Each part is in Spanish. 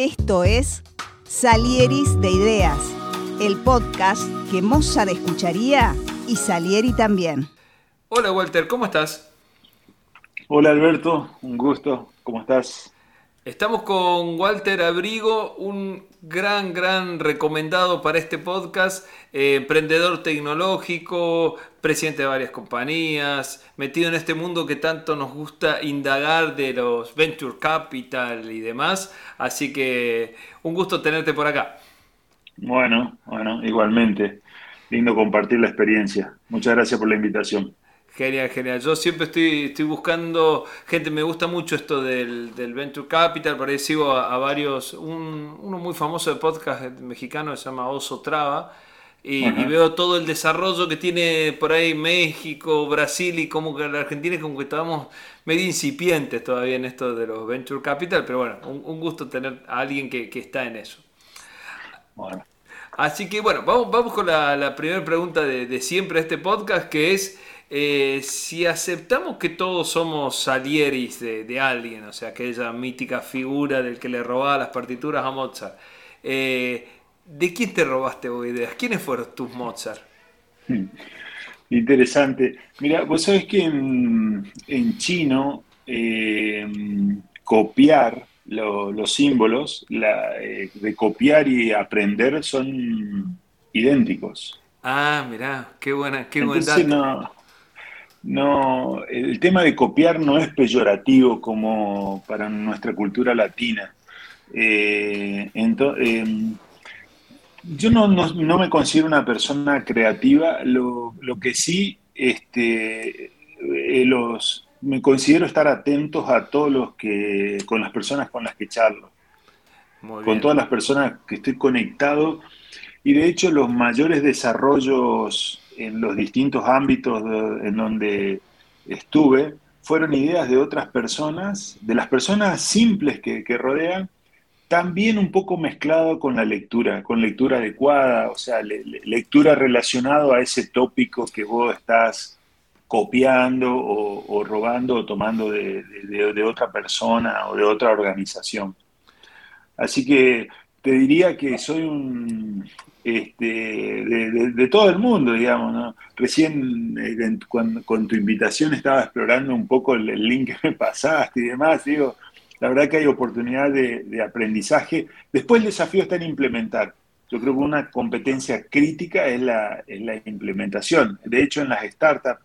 Esto es Salieris de Ideas, el podcast que Mozart escucharía y Salieri también. Hola Walter, ¿cómo estás? Hola Alberto, un gusto, ¿cómo estás? Estamos con Walter Abrigo, un gran, gran recomendado para este podcast, eh, emprendedor tecnológico, presidente de varias compañías, metido en este mundo que tanto nos gusta indagar de los venture capital y demás. Así que un gusto tenerte por acá. Bueno, bueno, igualmente. Lindo compartir la experiencia. Muchas gracias por la invitación. Genial, genial. Yo siempre estoy, estoy buscando gente, me gusta mucho esto del, Venture Capital, por ahí sigo a, varios, uno muy famoso de podcast mexicano se llama Oso Traba, y, veo todo el desarrollo que tiene por ahí México, Brasil y como que la Argentina es como que estábamos medio incipientes todavía en esto de los Venture Capital, pero bueno, un, gusto tener a alguien que, está en eso. Bueno. Así que bueno, vamos, vamos con la, primera pregunta de, de siempre este podcast, que es... Eh, si aceptamos que todos somos salieris de, alguien, o sea, aquella mítica figura del que le robaba las partituras a Mozart, eh, ¿de quién te robaste vos ideas? ¿Quiénes fueron tus Mozart? Hmm. Interesante. Mira, vos sabés que en, chino eh, copiar los símbolos, de copiar y aprender son idénticos. Ah, mirá, qué buena, qué buen dato no, el tema de copiar no es peyorativo como para nuestra cultura latina. Eh, em, yo no, me considero una persona creativa, lo, que sí este, eh, los, me considero estar atentos a todos los que, con las personas con las que charlo, con todas las personas que estoy conectado. Y de hecho los mayores desarrollos en los distintos ámbitos en donde estuve fueron ideas de otras personas, de las personas simples que, rodean, también un poco mezclado con la lectura, con lectura adecuada, o sea, lectura relacionada a ese tópico que vos estás copiando o, robando o tomando de, de, otra persona o de otra organización. Así que te diría que soy un, este, de, todo el mundo, digamos. Recién eh, con tu invitación estaba explorando un poco el, link que me pasaste y demás. Digo, la verdad que hay oportunidad de, aprendizaje. Después el desafío está en implementar. Yo creo que una competencia crítica es la, implementación. De hecho, en las startups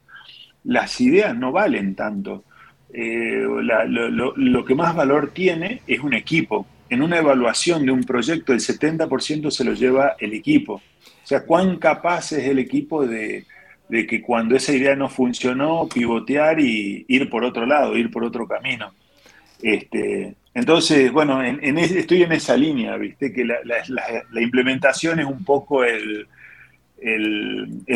las ideas no valen tanto. Eh, lo que más valor tiene es un equipo en una evaluación de un proyecto el 70% se lo lleva el equipo. O sea, cuán capaz es el equipo de, que cuando esa idea no funcionó, pivotear y ir por otro lado, ir por otro camino. Este, entonces, bueno, estoy en esa línea, ¿viste? Que la, implementación es un poco el,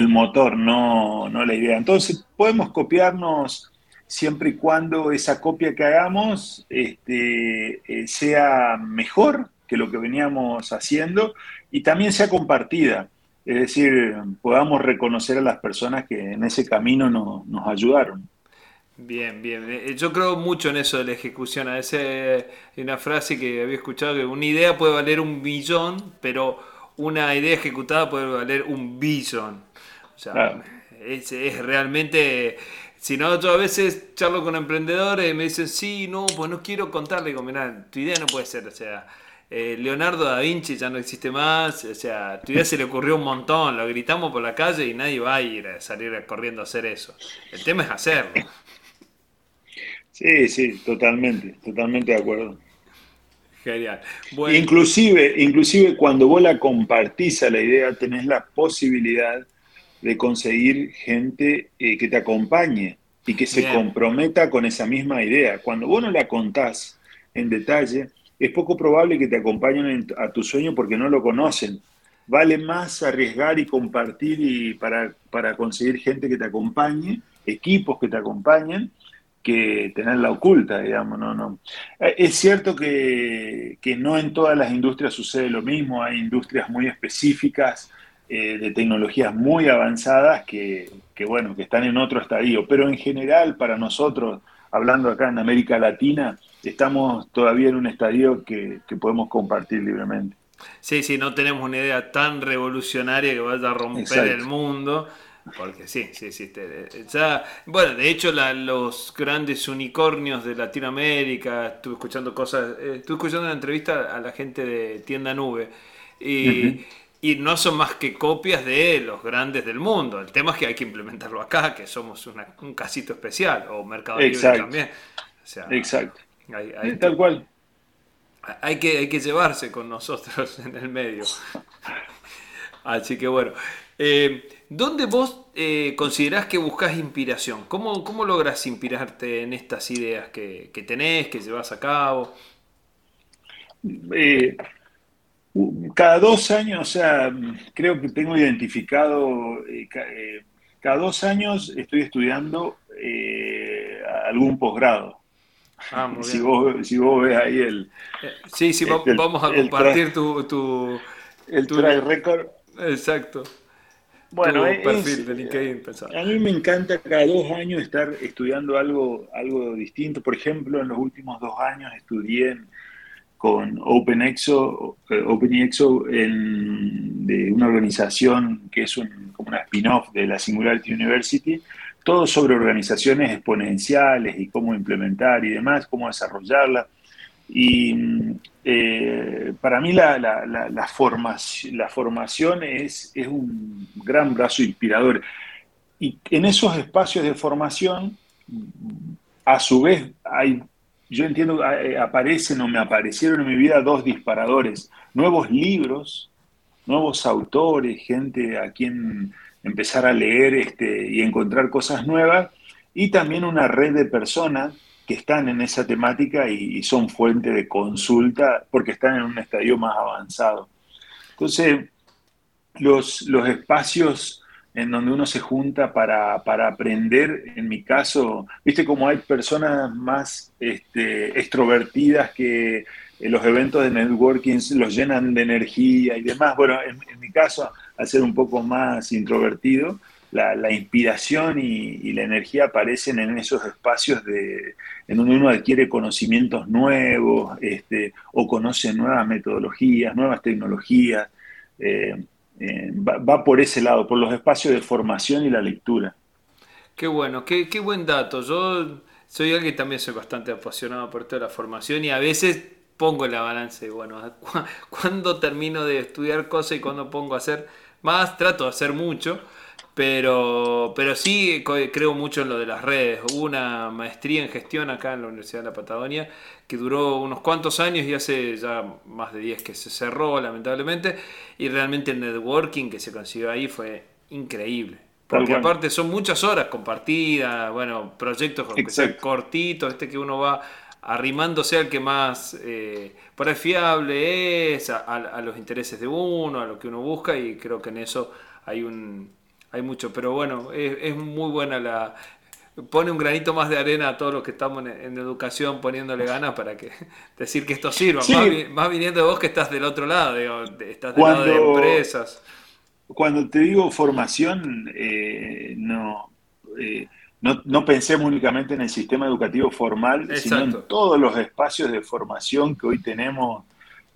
motor, no, no la idea. Entonces, podemos copiarnos siempre y cuando esa copia que hagamos este, eh, sea mejor que lo que veníamos haciendo y también sea compartida. Es decir, podamos reconocer a las personas que en ese camino nos ayudaron. Bien, bien. Eh, yo creo mucho en eso de la ejecución. A veces hay una frase que había escuchado que una idea puede valer un billón, pero una idea ejecutada puede valer un billón. O sea, es, es realmente si no, yo a veces charlo con emprendedores y me dicen, sí, no, pues no quiero contarle. Digo, mirá, tu idea no puede ser, o sea, eh, Leonardo da Vinci ya no existe más, o sea, tu idea se le ocurrió un montón, lo gritamos por la calle y nadie va a ir a salir corriendo a hacer eso. El tema es hacerlo. Sí, sí, totalmente, totalmente de acuerdo. Genial. Inclusive, inclusive cuando vos la compartís a la idea, tenés la posibilidad de conseguir gente eh, que te acompañe y que se comprometa con esa misma idea. Cuando vos no la contás en detalle, es poco probable que te acompañen a tu sueño porque no lo conocen. Vale más arriesgar y compartir y para, para conseguir gente que te acompañe, equipos que te acompañen, que tenerla oculta, digamos, no, no. Eh, es cierto que, que, no en todas las industrias sucede lo mismo, hay industrias muy específicas eh, de tecnologías muy avanzadas que, bueno, que están en otro estadio. Pero en general, para nosotros, hablando acá en América Latina, estamos todavía en un estadio que, podemos compartir libremente. Sí, sí, no tenemos una idea tan revolucionaria que vaya a romper el mundo. Porque sí, sí, sí. Ya, bueno, de hecho, los grandes unicornios de Latinoamérica, estuve escuchando cosas, eh, estuve escuchando una entrevista a la gente de Tienda Nube. Y, y no son más que copias de los grandes del mundo. El tema es que hay que implementarlo acá, que somos un casito especial, o Mercado Libre también. Exacto. Tal cual. Hay que, hay que llevarse con nosotros en el medio. Así que bueno. Eh, ¿Dónde vos eh, considerás que buscas inspiración? ¿Cómo, ¿Cómo logras inspirarte en estas ideas que, que tenés, que llevas a cabo? Eh, cada dos años, o sea, creo que tengo identificado, eh, eh, cada dos años estoy estudiando eh, algún posgrado. Ah, si, vos, si vos ves ahí el... Sí, sí, vamos a compartir tu, tu... El tu, record. Exacto. Bueno, perfil de LinkedIn, a mí me encanta cada dos años estar estudiando algo, algo distinto. Por ejemplo, en los últimos dos años estudié en con OpenExo, eh, OpenExo de una organización que es como una spin-off de la Singularity University, todo sobre organizaciones exponenciales y cómo implementar y demás, cómo desarrollarla. Y eh, para mí la, la, la, formación, la formación es, es un gran brazo inspirador. Y en esos espacios de formación, a su vez, hay yo entiendo, eh, aparecen o me aparecieron en mi vida dos disparadores, nuevos libros, nuevos autores, gente a quien empezar a leer este, y encontrar cosas nuevas, y también una red de personas que están en esa temática y, son fuente de consulta porque están en un estadio más avanzado. Entonces, los, los espacios en donde uno se junta para, aprender. En mi caso, viste como hay personas más este, extrovertidas que eh, los eventos de networking los llenan de energía y demás. Bueno, en, mi caso, al ser un poco más introvertido, la, inspiración y, la energía aparecen en esos espacios de, en donde uno adquiere conocimientos nuevos este, o conoce nuevas metodologías, nuevas tecnologías. Eh, eh, va, por ese lado, por los espacios de formación y la lectura. Qué bueno, qué, qué buen dato. Yo soy alguien que también soy bastante apasionado por toda la formación y a veces pongo en la balanza bueno, cuando termino de estudiar cosas y cuando pongo a hacer más, trato de hacer mucho, pero, pero sí creo mucho en lo de las redes. Hubo una maestría en gestión acá en la Universidad de la Patagonia que duró unos cuantos años y hace ya más de 10 que se cerró lamentablemente. Y realmente el networking que se consiguió ahí fue increíble. Porque aparte son muchas horas compartidas, bueno, proyectos cortitos, este que uno va arrimándose al que más eh, para fiable es, a, los intereses de uno, a lo que uno busca y creo que en eso hay un, hay mucho, pero bueno, es, muy buena la... Pone un granito más de arena a todos los que estamos en, educación poniéndole ganas para que decir que esto sirva. Más, viniendo de vos que estás del otro lado, estás del lado de empresas. Cuando te digo formación, eh, no, eh, no, no, pensemos únicamente en el sistema educativo formal, sino en todos los espacios de formación que hoy tenemos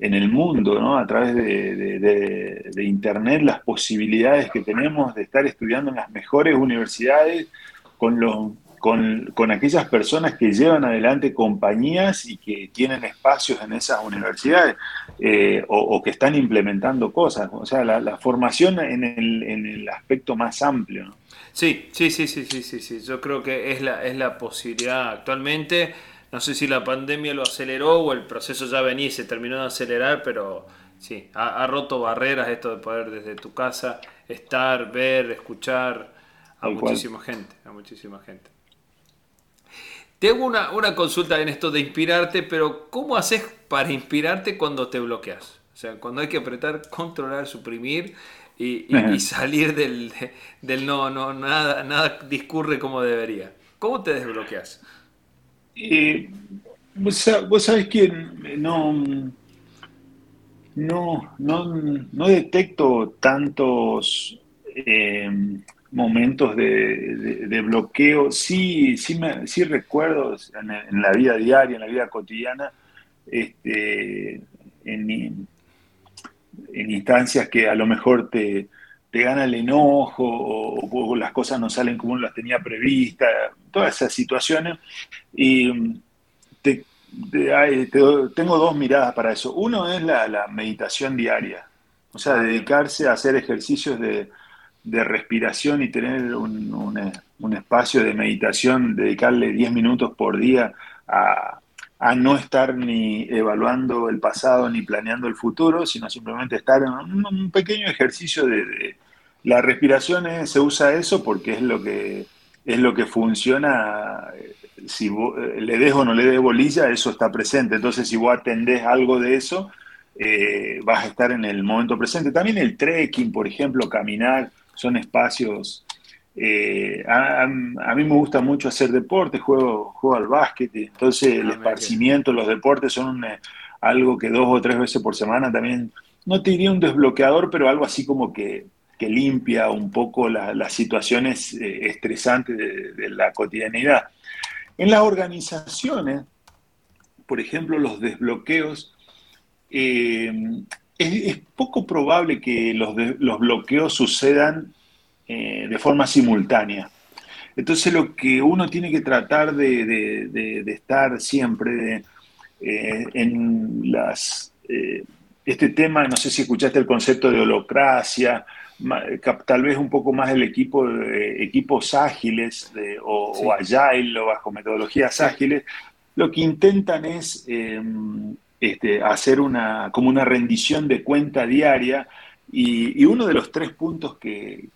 en el mundo, ¿no? a través de, Internet, las posibilidades que tenemos de estar estudiando en las mejores universidades con, los, con, aquellas personas que llevan adelante compañías y que tienen espacios en esas universidades eh, o, que están implementando cosas. O sea, la, formación en el, en el, aspecto más amplio. ¿no? Sí, sí, sí, sí, sí, sí, sí. Yo creo que es la, es la posibilidad actualmente no sé si la pandemia lo aceleró o el proceso ya venía y se terminó de acelerar, pero sí, ha, roto barreras esto de poder desde tu casa estar, ver, escuchar a muchísima gente, a muchísima gente. Tengo una, una consulta en esto de inspirarte, pero ¿cómo haces para inspirarte cuando te bloqueas? O sea, cuando hay que apretar, controlar, suprimir y, salir del, del, no, no, nada, nada discurre como debería. ¿Cómo te desbloqueas? Eh, vos, sabés que no, no, no, detecto tantos, eh, momentos de, bloqueo. Sí, sí, me, sí recuerdo en, la vida diaria, en la vida cotidiana, este, en, instancias que a lo mejor te, gana el enojo o, las cosas no salen como uno las tenía previstas, todas esas situaciones. Y tengo dos miradas para eso. Uno es la meditación diaria, o sea, dedicarse a hacer ejercicios de, de respiración y tener un, un, espacio de meditación, dedicarle 10 minutos por día a, a, no estar ni evaluando el pasado ni planeando el futuro, sino simplemente estar en un, pequeño ejercicio de, la respiración se usa eso porque es lo que es lo que funciona si le des o no le des bolilla, eso está presente. Entonces, si vos atendés algo de eso, eh, vas a estar en el momento presente. También el trekking, por ejemplo, caminar, son espacios... Eh, a, mí me gusta mucho hacer deporte, juego, juego al básquet, entonces el ah, esparcimiento, los deportes son eh, algo que dos o tres veces por semana también, no te diría un desbloqueador, pero algo así como que, que limpia un poco las situaciones eh, estresantes de, la cotidianidad. En las organizaciones, por ejemplo, los desbloqueos, es, poco probable que los, los bloqueos sucedan eh, de forma simultánea. Entonces lo que uno tiene que tratar de, estar siempre eh, en las... Eh, este tema, no sé si escuchaste el concepto de holocracia, tal vez un poco más el equipo, equipos ágiles o, o, agile o bajo metodologías ágiles, lo que intentan es este, hacer una, como una rendición de cuenta diaria y, uno de los tres puntos que,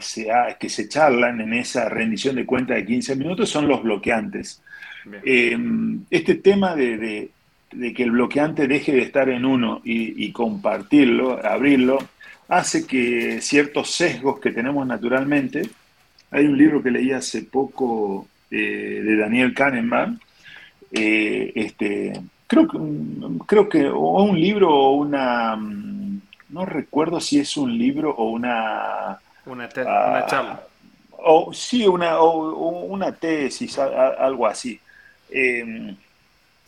se que se charlan en esa rendición de cuenta de 15 minutos son los bloqueantes. Em, este tema de, que el bloqueante deje de estar en uno y, compartirlo, abrirlo, hace que ciertos sesgos que tenemos naturalmente, hay un libro que leí hace poco eh, de Daniel Kahneman, eh, este, creo que, creo que o un libro o una, mm, no recuerdo si es un libro o una... Una, ah, charla. O, sí, una, o, una tesis, algo así. Em,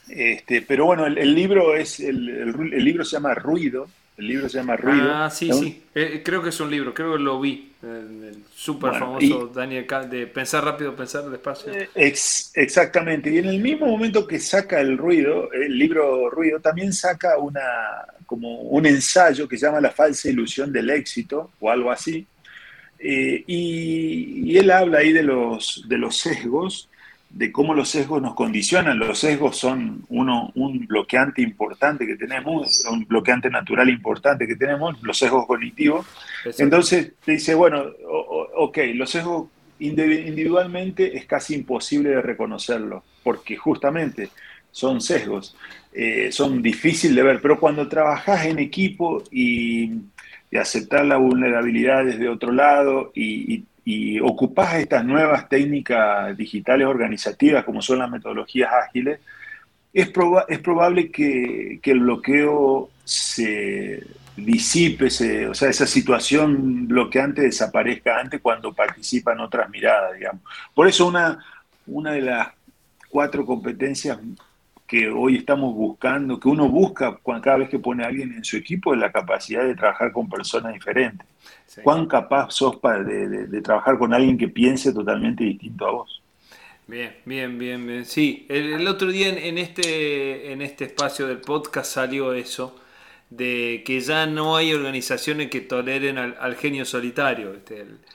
este, pero bueno, el, libro es el, el, libro se llama Ruido el libro se llama Ruido. Ah, sí, sí. Eh, creo que es un libro, creo que lo vi. El, súper famoso Daniel Kahn, de Pensar rápido, pensar despacio. Eh, exactamente. Y en el mismo momento que saca el ruido, el libro Ruido, también saca una, como un ensayo que se llama La falsa ilusión del éxito o algo así. Eh, y, y, él habla ahí de los, de los sesgos de cómo los sesgos nos condicionan. Los sesgos son uno, un bloqueante importante que tenemos, un bloqueante natural importante que tenemos, los sesgos cognitivos. Entonces te dice, bueno, ok, los sesgos individualmente es casi imposible de reconocerlos, porque justamente son sesgos, eh, son difíciles de ver, pero cuando trabajas en equipo y, y aceptar la vulnerabilidad desde otro lado y, y ocupas estas nuevas técnicas digitales organizativas como son las metodologías ágiles, es, es probable que, el bloqueo se disipe, o sea, esa situación bloqueante desaparezca antes cuando participan otras miradas, digamos. Por eso una, una de las cuatro competencias que hoy estamos buscando, que uno busca cada vez que pone a alguien en su equipo, es la capacidad de trabajar con personas diferentes. ¿Cuán capaz sos para de, trabajar con alguien que piense totalmente distinto a vos? Bien, bien, bien, bien. Sí, el, otro día en, este, en este espacio del podcast salió eso, de que ya no hay organizaciones que toleren al, genio solitario,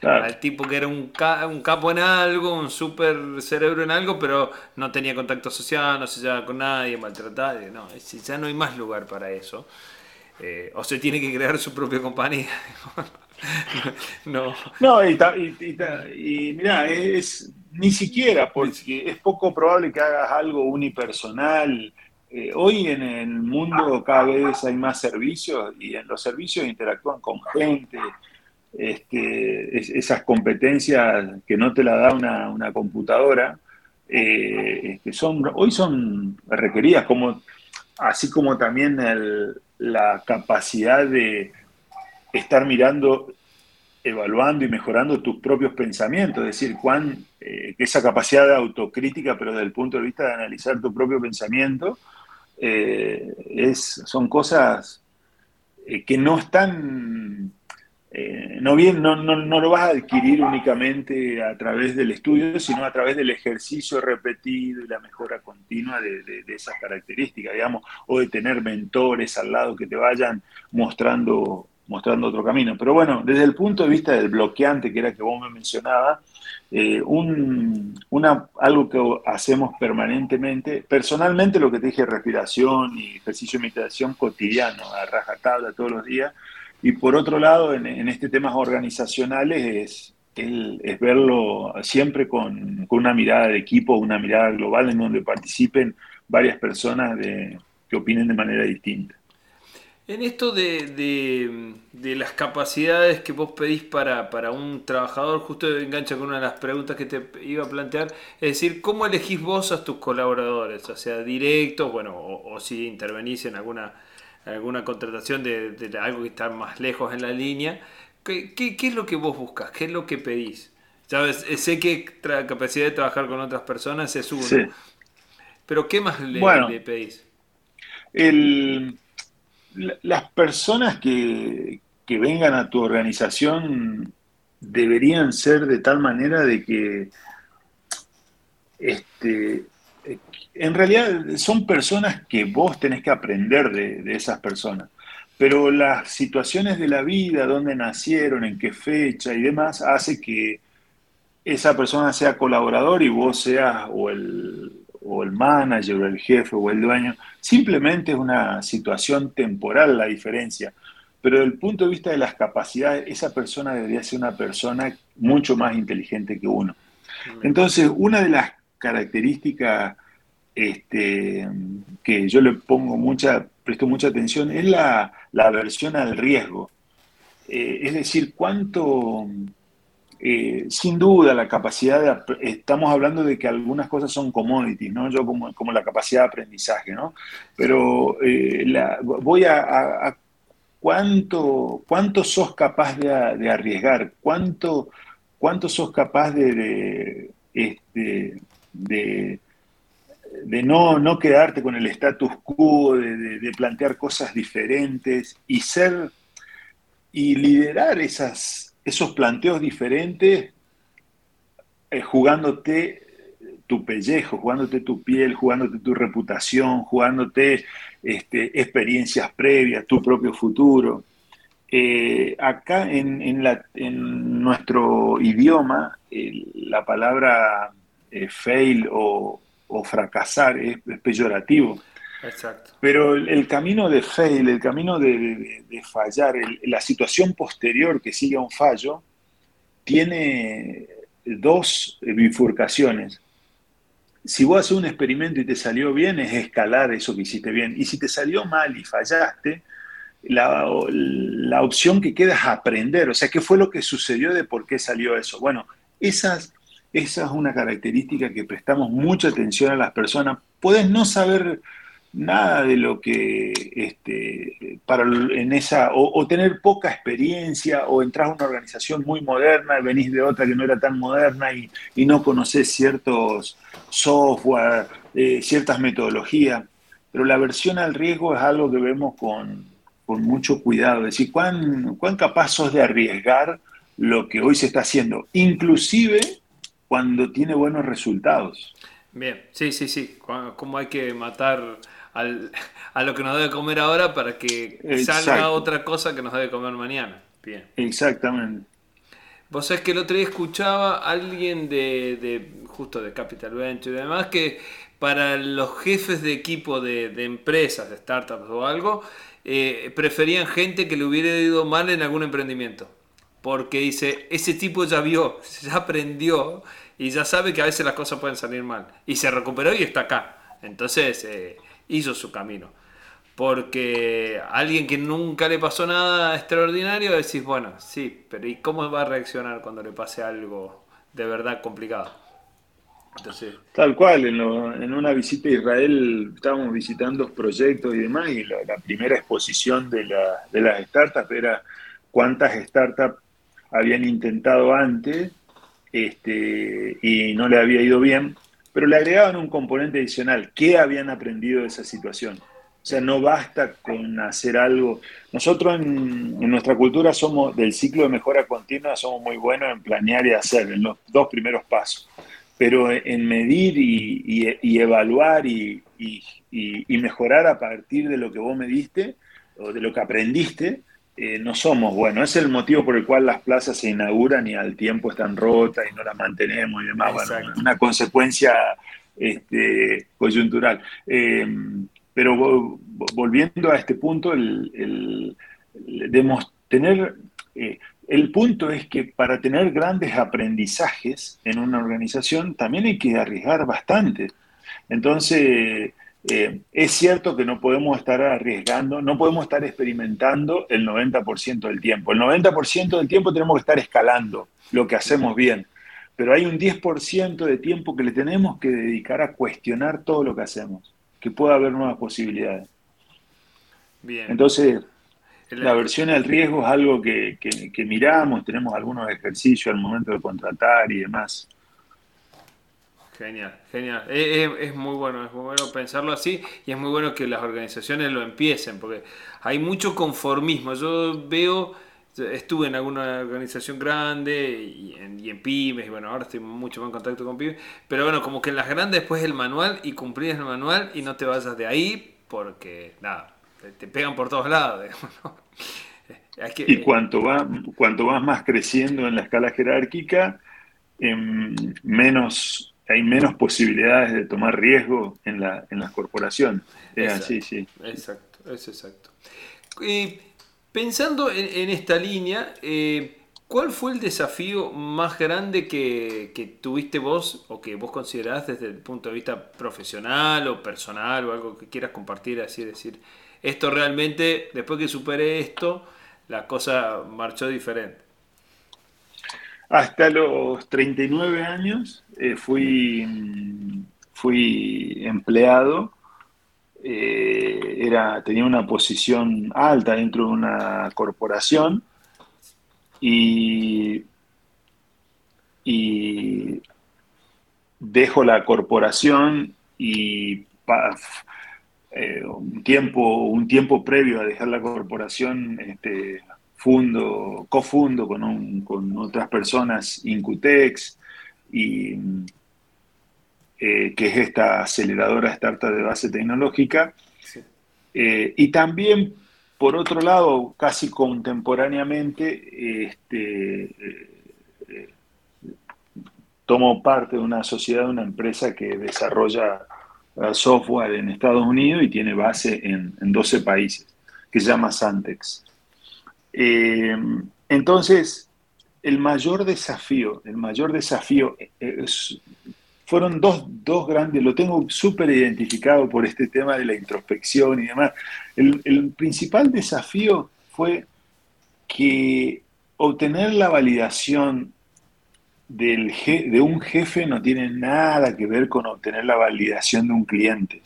al tipo que era un, un, capo en algo, un super cerebro en algo, pero no tenía contacto social, no se llevaba con nadie, maltrataba. No, ya no hay más lugar para eso. Eh, o se tiene que crear su propia compañía. no. No, y, y, mira, es ni siquiera, porque es poco probable que hagas algo unipersonal. Eh, hoy en el mundo cada vez hay más servicios y en los servicios interactúan con gente. Este, esas competencias que no te la da una, computadora, eh, este, son, hoy son requeridas, como, así como también la capacidad de estar mirando evaluando y mejorando tus propios pensamientos, es decir, cuán, eh, esa capacidad de autocrítica, pero desde el punto de vista de analizar tu propio pensamiento, eh, es, son cosas eh, que no están, no, bien, no, no, lo vas a adquirir únicamente a través del estudio, sino a través del ejercicio repetido y la mejora continua de, de esas características, digamos, o de tener mentores al lado que te vayan mostrando mostrando otro camino. Pero bueno, desde el punto de vista del bloqueante, que era que vos me mencionabas, eh, un, una, algo que hacemos permanentemente, personalmente lo que te dije, respiración y ejercicio de meditación cotidiano, a rajatabla todos los días, y por otro lado, en, en este temas organizacionales es, es verlo siempre con, con, una mirada de equipo, una mirada global en donde participen varias personas de, que opinen de manera distinta. En esto de, las capacidades que vos pedís para, un trabajador, justo engancha con una de las preguntas que te iba a plantear, es decir, ¿cómo elegís vos a tus colaboradores? O sea, directos, bueno, o, si intervenís en alguna, alguna contratación de, algo que está más lejos en la línea, ¿qué, es lo que vos buscas? ¿Qué es lo que pedís? ¿Sabes? Sé que la capacidad de trabajar con otras personas es uno, pero ¿qué más le, le pedís? El las personas que, vengan a tu organización deberían ser de tal manera de que este, en realidad son personas que vos tenés que aprender de, esas personas. Pero las situaciones de la vida, dónde nacieron, en qué fecha y demás, hace que esa persona sea colaborador y vos seas o el, o el manager o el jefe o el dueño, simplemente es una situación temporal la diferencia. Pero desde el punto de vista de las capacidades, esa persona debería ser una persona mucho más inteligente que uno. Entonces, una de las características este, que yo le pongo mucha, presto mucha atención es la, aversión al riesgo. Eh, es decir, cuánto, eh, sin duda, la capacidad de... Estamos hablando de que algunas cosas son commodities, ¿no? Yo como, como la capacidad de aprendizaje, ¿no? Pero eh, voy a, cuánto, sos capaz de, arriesgar, cuánto, cuánto sos capaz de, este, de, de no, no, quedarte con el status quo, de, plantear cosas diferentes y ser y liderar esas, esos planteos diferentes, eh, jugándote tu pellejo, jugándote tu piel, jugándote tu reputación, jugándote este, experiencias previas, tu propio futuro. Eh, acá en, nuestro idioma, la palabra eh, fail o, fracasar es peyorativo. Pero el, camino de fail, el camino de, fallar, la situación posterior que sigue a un fallo, tiene dos bifurcaciones. Si vos haces un experimento y te salió bien, es escalar eso que hiciste bien. Y si te salió mal y fallaste, la, la opción que queda es aprender. O sea, ¿qué fue lo que sucedió de por qué salió eso? Bueno, esas, esa es una característica que prestamos mucha atención a las personas. Puedes no saber nada de lo que este, para en esa o, tener poca experiencia o entrar a una organización muy moderna y venís de otra que no era tan moderna y, no conocés ciertos software, eh, ciertas metodologías. Pero la versión al riesgo es algo que vemos con, mucho cuidado, es decir, ¿cuán, cuán capaz sos de arriesgar lo que hoy se está haciendo, inclusive cuando tiene buenos resultados. Bien, sí, sí, sí, cómo hay que matar a lo que nos debe comer ahora para que salga otra cosa que nos debe comer mañana. Bien. Exactamente. Vos sabés que el otro día escuchaba a alguien de, justo de Capital Venture y demás que para los jefes de equipo de, empresas, de startups o algo, eh, preferían gente que le hubiera ido mal en algún emprendimiento. Porque dice, ese tipo ya vio, ya aprendió y ya sabe que a veces las cosas pueden salir mal. Y se recuperó y está acá. Entonces, eh, hizo su camino. Porque alguien que nunca le pasó nada extraordinario, decís, bueno, sí, pero ¿y cómo va a reaccionar cuando le pase algo de verdad complicado? Entonces... Tal cual, en, una visita a Israel estábamos visitando proyectos y demás, y la, primera exposición de, de las startups era cuántas startups habían intentado antes este, y no le había ido bien, pero le agregaban un componente adicional. ¿Qué habían aprendido de esa situación? O sea, no basta con hacer algo. Nosotros en, nuestra cultura somos del ciclo de mejora continua, somos muy buenos en planear y hacer, en los dos primeros pasos. Pero en medir y, evaluar y, mejorar a partir de lo que vos me diste o de lo que aprendiste, eh, no somos buenos. Es el motivo por el cual las plazas se inauguran y al tiempo están rotas y no las mantenemos y demás. Bueno, una consecuencia este, coyuntural. Eh, pero volviendo a este punto, el, tener, eh, el punto es que para tener grandes aprendizajes en una organización también hay que arriesgar bastante. Entonces, eh, es cierto que no podemos estar arriesgando, no podemos estar experimentando el 90% del tiempo. El 90% del tiempo tenemos que estar escalando lo que hacemos bien, pero hay un 10% de tiempo que le tenemos que dedicar a cuestionar todo lo que hacemos que pueda haber nuevas posibilidades. Bien. Entonces, la aversión al riesgo es algo que, miramos, tenemos algunos ejercicios al momento de contratar y demás. Genial, genial. Es, muy bueno, es muy bueno pensarlo así y es muy bueno que las organizaciones lo empiecen, porque hay mucho conformismo. Yo veo, estuve en alguna organización grande y en, y en, pymes, y bueno, ahora estoy mucho más en contacto con pymes, pero bueno, como que en las grandes después el manual y cumplir el manual y no te vayas de ahí porque, nada, te, pegan por todos lados. y cuanto, va, cuanto vas más creciendo en la escala jerárquica, em, menos, hay menos posibilidades de tomar riesgo en, la, en las corporaciones. Es así, sí. Exacto, es exacto. Pensando en, esta línea, eh, ¿cuál fue el desafío más grande que, tuviste vos o que vos considerás desde el punto de vista profesional o personal o algo que quieras compartir? Así decir, esto realmente, después que superé esto, la cosa marchó diferente. Hasta los 39 años eh, fui, fui empleado eh, era, tenía una posición alta dentro de una corporación y, dejo la corporación y eh, un, tiempo, un tiempo previo a dejar la corporación este, fundo, cofundo con, con otras personas Incutex y eh, que es esta aceleradora startup de base tecnológica. Eh, y también, por otro lado, casi contemporáneamente, este, eh, tomo parte de una sociedad, de una empresa que desarrolla software en Estados Unidos y tiene base en, en 12 países, que se llama Santex. Entonces, el mayor desafío, el mayor desafío es, fueron dos, dos grandes, lo tengo súper identificado por este tema de la introspección y demás. El, principal desafío fue que obtener la validación del de un jefe no tiene nada que ver con obtener la validación de un cliente.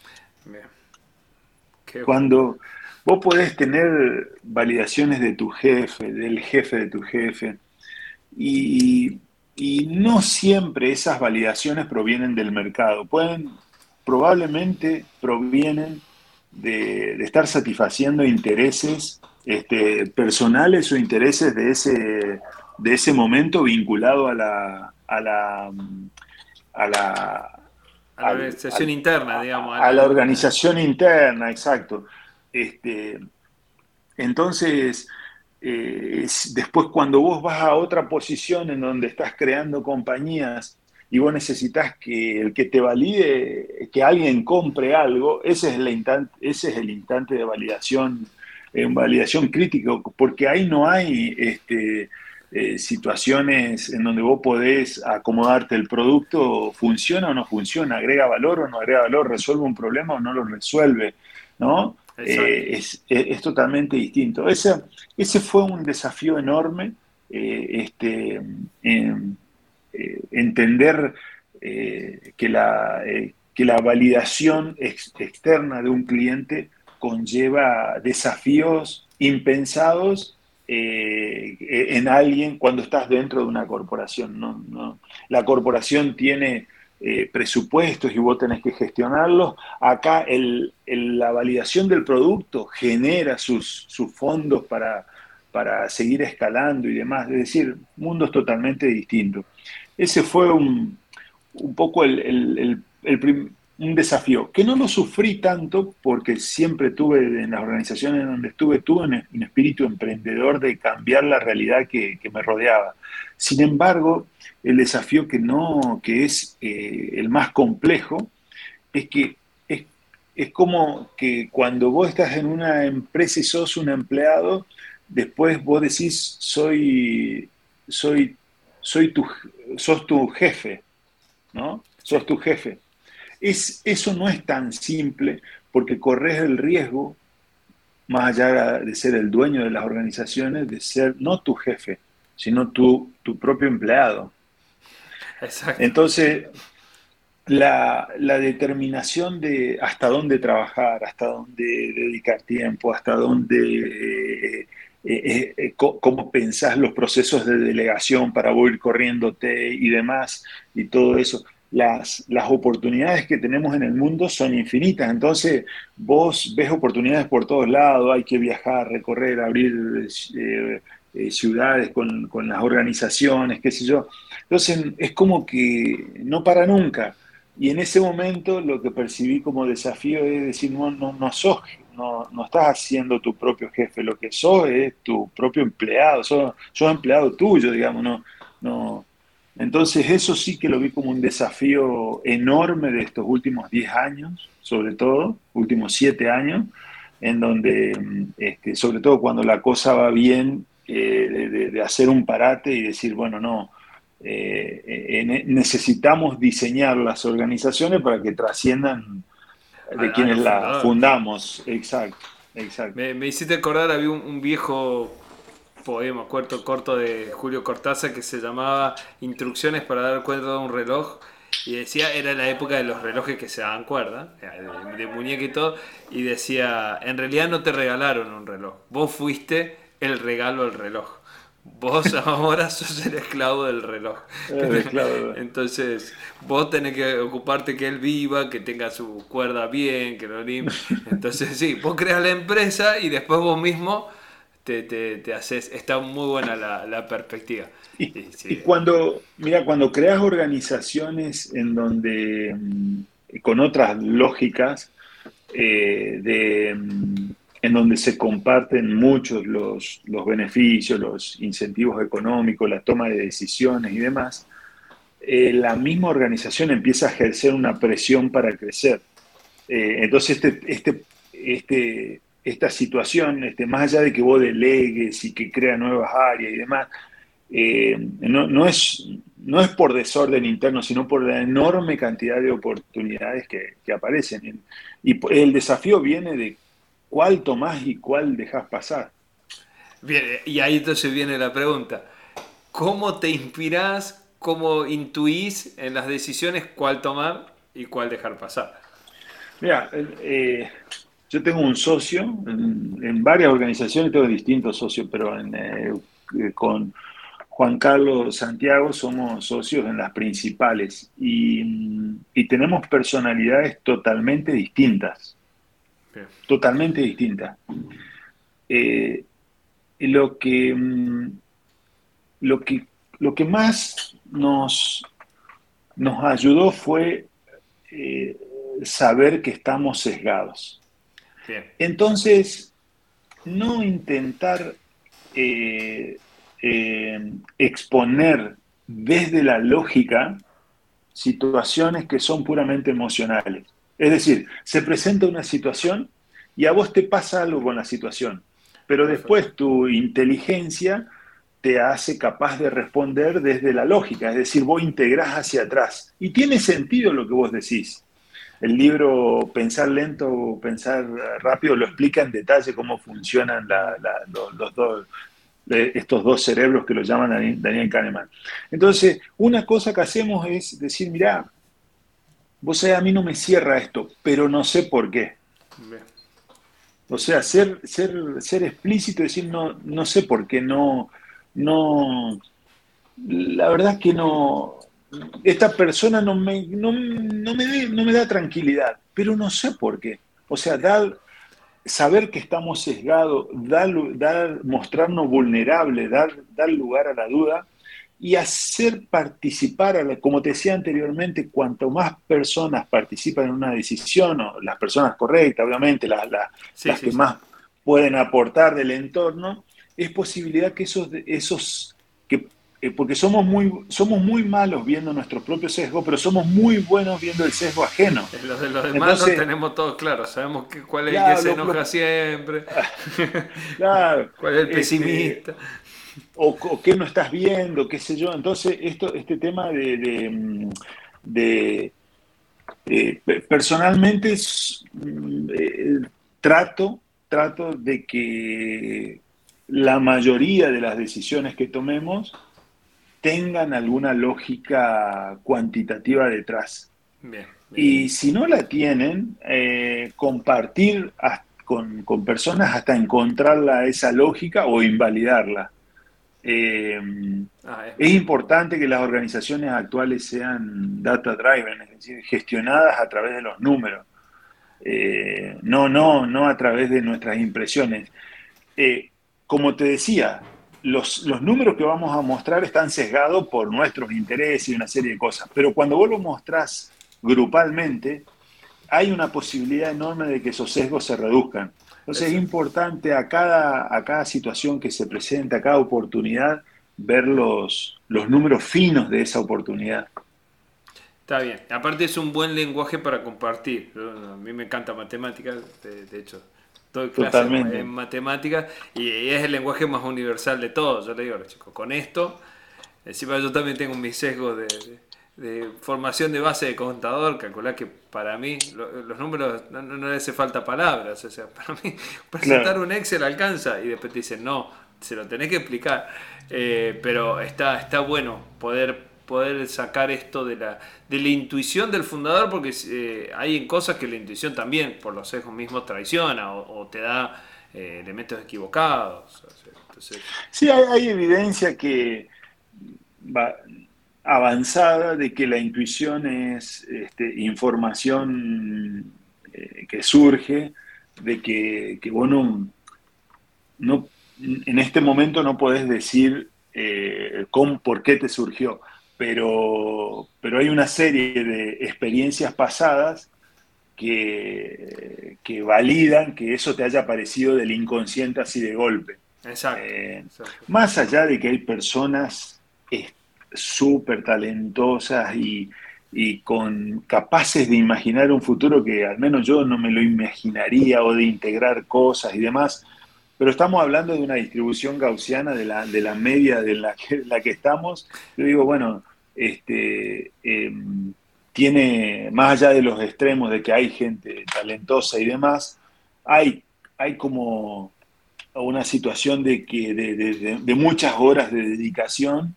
Cuando vos podés tener validaciones de tu jefe, del jefe de tu jefe, y y no siempre esas validaciones provienen del mercado, pueden, probablemente provienen de, estar satisfaciendo intereses este, personales o intereses de ese, de ese momento vinculado a la, a la, a la, organización interna, digamos. A la organización interna, exacto. Este, entonces, eh, después cuando vos vas a otra posición en donde estás creando compañías y vos necesitas que el que te valide, que alguien compre algo, ese es el instante, ese es el instante de validación, eh, validación crítico, porque ahí no hay este, eh, situaciones en donde vos podés acomodarte el producto, funciona o no funciona, agrega valor o no agrega valor, resuelve un problema o no lo resuelve, ¿no? Eh, es, totalmente distinto. Ese, ese fue un desafío enorme, eh, este, eh, entender que, la, que la validación externa de un cliente conlleva desafíos impensados en alguien cuando estás dentro de una corporación. ¿no? La corporación tiene eh, presupuestos y vos tenés que gestionarlos. Acá la validación del producto genera sus, sus fondos para, para, seguir escalando y demás. Es decir, mundos totalmente distintos. Ese fue un, un poco el, el, un desafío, que no lo sufrí tanto porque siempre tuve en las organizaciones donde estuve, tuve un, espíritu emprendedor de cambiar la realidad que, me rodeaba. Sin embargo, el desafío que, no, que es eh, el más complejo es que es, es como que cuando vos estás en una empresa y sos un empleado, después vos decís, soy, soy, soy tu, sos tu jefe, ¿no? Sos tu jefe es, eso no es tan simple porque corres el riesgo, más allá de ser el dueño de las organizaciones, de ser no tu jefe, sino tu, tu propio empleado. Exacto. Entonces, la, determinación de hasta dónde trabajar, hasta dónde dedicar tiempo, hasta dónde, eh, eh, eh, cómo pensás los procesos de delegación para ir corriéndote y demás, y todo eso, las, las, oportunidades que tenemos en el mundo son infinitas. Entonces, vos ves oportunidades por todos lados, hay que viajar, recorrer, abrir eh, eh, ciudades con, con, las organizaciones, qué sé yo. Entonces, es como que no para nunca. Y en ese momento lo que percibí como desafío es decir, no, no, no sos, no, no estás haciendo tu propio jefe, lo que sos es tu propio empleado, sos, sos empleado tuyo, digamos, no, no, entonces eso sí que lo vi como un desafío enorme de estos últimos 10 años, sobre todo, últimos 7 años, en donde, este, sobre todo cuando la cosa va bien, eh, de, hacer un parate y decir, bueno, no, eh, eh, necesitamos diseñar las organizaciones para que trasciendan de quienes las fundamos. Exacto, exacto. Me, hiciste acordar, había un viejo poema corto, corto de Julio Cortázar que se llamaba Instrucciones para dar cuenta de un reloj. Y decía, era la época de los relojes que se daban cuerda, de, de muñeca y todo. Y decía, en realidad no te regalaron un reloj, vos fuiste el regalo del reloj. Vos ahora sos el esclavo del reloj. Entonces, vos tenés que ocuparte que él viva, que tenga su cuerda bien, que lo limpie. Entonces, sí, vos creas la empresa y después vos mismo te, haces, está muy buena la, perspectiva. Y, cuando, mira, cuando creas organizaciones en donde, mm, con otras lógicas, eh, de, mm, en donde se comparten muchos los, beneficios, los incentivos económicos, la toma de decisiones y demás, eh, la misma organización empieza a ejercer una presión para crecer. Eh, entonces, este, este, este esta situación, este, más allá de que vos delegues y que crea nuevas áreas y demás, eh, no, es, no es por desorden interno, sino por la enorme cantidad de oportunidades que, aparecen. Y el desafío viene de cuál tomás y cuál dejas pasar. Bien, y ahí entonces viene la pregunta. ¿Cómo te inspirás, cómo intuís en las decisiones cuál tomar y cuál dejar pasar? Mira, eh, yo tengo un socio, en, varias organizaciones tengo distintos socios, pero eh, con Juan Carlos Santiago somos socios en las principales y, tenemos personalidades totalmente distintas. Totalmente distintas. Eh, lo, que, mm, lo, que, lo que más nos, nos ayudó fue eh, saber que estamos sesgados. Entonces, no intentar eh, exponer desde la lógica situaciones que son puramente emocionales. Es decir, se presenta una situación y a vos te pasa algo con la situación, pero después tu inteligencia te hace capaz de responder desde la lógica, es decir, vos integrás hacia atrás. Y tiene sentido lo que vos decís el libro Pensar lento, o pensar rápido lo explica en detalle cómo funcionan los, dos, eh, estos dos cerebros que lo llaman Daniel Kahneman. Entonces, una cosa que hacemos es decir, mira, vos sabés, a mí no me cierra esto, pero no sé por qué. O sea, ser, ser, ser explícito y decir, no, no sé por qué no, no, la verdad es que no, esta persona no me, no, me, no me da tranquilidad, pero no sé por qué. O sea, dar, saber que estamos sesgados, dar, dar, mostrarnos vulnerables, dar, dar lugar a la duda y hacer participar, a como te decía anteriormente, cuanto más personas participan en una decisión, o las personas correctas, obviamente, las, las, que más pueden aportar del entorno, es posibilidad que esos, esos que eh, porque somos muy, somos muy malos viendo nuestro propio sesgo, pero somos muy buenos viendo el sesgo ajeno. Los de los demás tenemos todos claros, sabemos que, cuál es el que se enoja siempre, claro, cuál es el este, pesimista. O, o, qué no estás viendo, qué sé yo. Entonces, esto, este tema de, de, personalmente mm, eh, trato, trato de que la mayoría de las decisiones que tomemos tengan alguna lógica cuantitativa detrás. Y si no la tienen, eh, compartir con, personas hasta encontrarla esa lógica o invalidarla. Eh, ah, es importante que las organizaciones actuales sean data driven, es decir, gestionadas a través de los números, eh, no, no, no a través de nuestras impresiones. como te decía, los, números que vamos a mostrar están sesgados por nuestros intereses y una serie de cosas, pero cuando vos lo mostrás grupalmente, hay una posibilidad enorme de que esos sesgos se reduzcan. Entonces es importante a cada, a cada situación que se presenta, a cada oportunidad, ver los, los números finos de esa oportunidad. Está bien. Aparte es un buen lenguaje para compartir. A mí me encanta matemáticas, de hecho doy clases en matemáticas y es el lenguaje más universal de todos. Yo le digo a los chicos, con esto, encima yo también tengo mi sesgo de, formación de base de contador, calcular que para mí los números no, no, le hace falta palabras, o sea, para mí presentar un Excel alcanza y después te dicen, no, se lo tenés que explicar, eh, pero está, está bueno poder poder sacar esto de la, de la intuición del fundador, porque eh, hay cosas que la intuición también, por los sesgos mismos, traiciona o, te da eh, elementos equivocados. sí, hay, evidencia que va avanzada de que la intuición es este, información eh, que surge, de que, que bueno, no, en este momento no podés decir con, por qué te surgió pero, pero hay una serie de experiencias pasadas que, que, validan que eso te haya aparecido del inconsciente así de golpe. Exacto. Eh, más allá de que hay personas súper talentosas y, y, con capaces de imaginar un futuro que al menos yo no me lo imaginaría o de integrar cosas y demás, pero estamos hablando de una distribución gaussiana de la, de la media de la que, la que estamos. Yo digo, bueno, este, em, tiene, más allá de los extremos de que hay gente talentosa y demás, hay, hay como una situación de, que, de, muchas horas de dedicación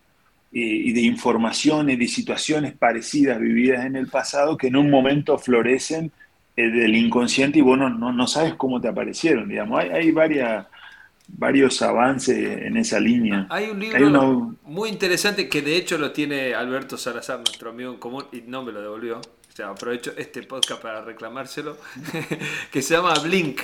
y de información y de situaciones parecidas vividas en el pasado que en un momento florecen eh, del inconsciente y bueno, no, no sabes cómo te aparecieron, digamos. Hay, hay varias varios avances en esa línea. Hay un libro muy interesante que de hecho lo tiene Alberto Salazar, nuestro amigo en común, y no me lo devolvió. O sea, aprovecho este podcast para reclamárselo, que se llama Blink.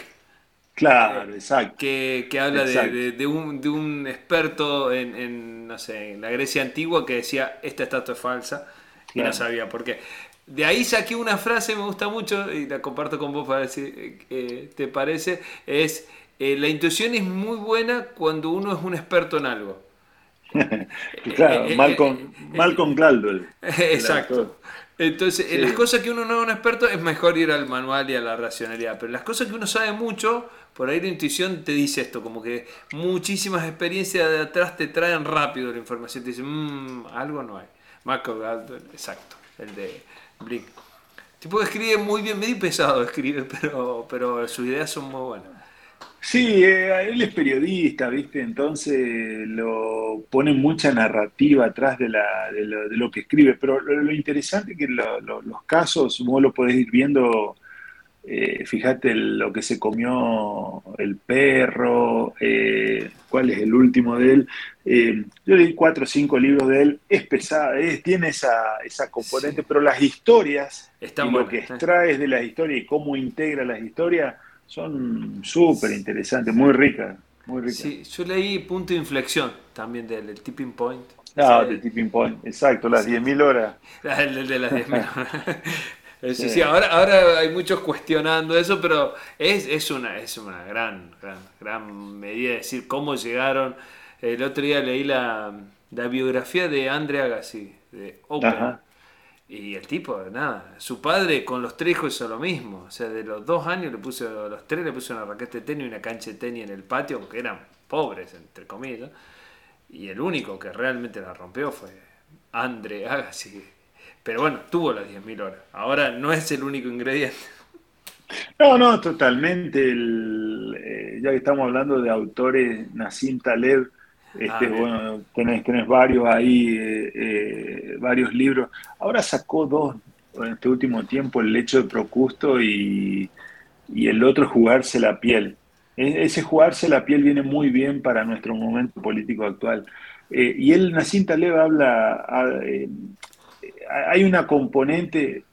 Claro, exacto. Que, habla De, un, de, un, experto en, no sé, en la Grecia antigua que decía, esta estatua es falsa, y no sabía por qué. De ahí saqué una frase, me gusta mucho, y la comparto con vos para ver si eh, te parece, es eh, la intuición es muy buena cuando uno es un experto en algo. claro, Malcolm, Malcolm Gladwell. Exacto. Entonces, en las cosas que uno no es un experto es mejor ir al manual y a la racionalidad, pero las cosas que uno sabe mucho, por ahí la intuición te dice esto, como que muchísimas experiencias de atrás te traen rápido la información, te dicen, mmm, algo no hay. Malcolm Gladwell, exacto, el de Blink. Tipo escribe muy bien, medio pesado escribe, pero, pero sus ideas son muy buenas. Sí, eh, él es periodista, ¿viste? Entonces lo pone mucha narrativa atrás de, la, de, lo, que escribe, pero lo, interesante es que los casos, vos lo podés ir viendo eh, fíjate lo que se comió el perro, eh, cuál es el último de él. Eh, yo leí cuatro o cinco libros de él, es pesada, tiene esa, esa componente, pero las historias y lo que extraes de las historias y cómo integra las historias son súper interesantes, muy ricas. Muy ricas. Sí, yo leí Punto de Inflexión también del el Tipping Point. Ah, del Tipping Point, exacto, las 10.000 horas. El de las 10.000 horas. Sí, sí, ahora, ahora hay muchos cuestionando eso, pero es, es, una, es una gran, gran, gran medida decir cómo llegaron. El otro día leí la, la biografía de Andrea Agassi, de Open. Y el tipo, nada, su padre con los tres hizo lo mismo. O sea, de los dos años le puso, los tres le puso una raqueta de tenis y una cancha de tenis en el patio, porque eran pobres, entre comillas. Y el único que realmente la rompió fue Andre Agassi pero bueno, tuvo las 10.000 horas. Ahora no es el único ingrediente. No, no, totalmente. Eh, ya que estamos hablando de autores, Nassim Taleb, este, ah, bueno, tenés, tenés, varios ahí, eh, eh, varios libros. Ahora sacó dos en este último tiempo, El lecho de Procusto y, y el otro, Jugarse la piel. E, ese jugarse la piel viene muy bien para nuestro momento político actual. y él, Nassim Taleb, habla, hay una componente.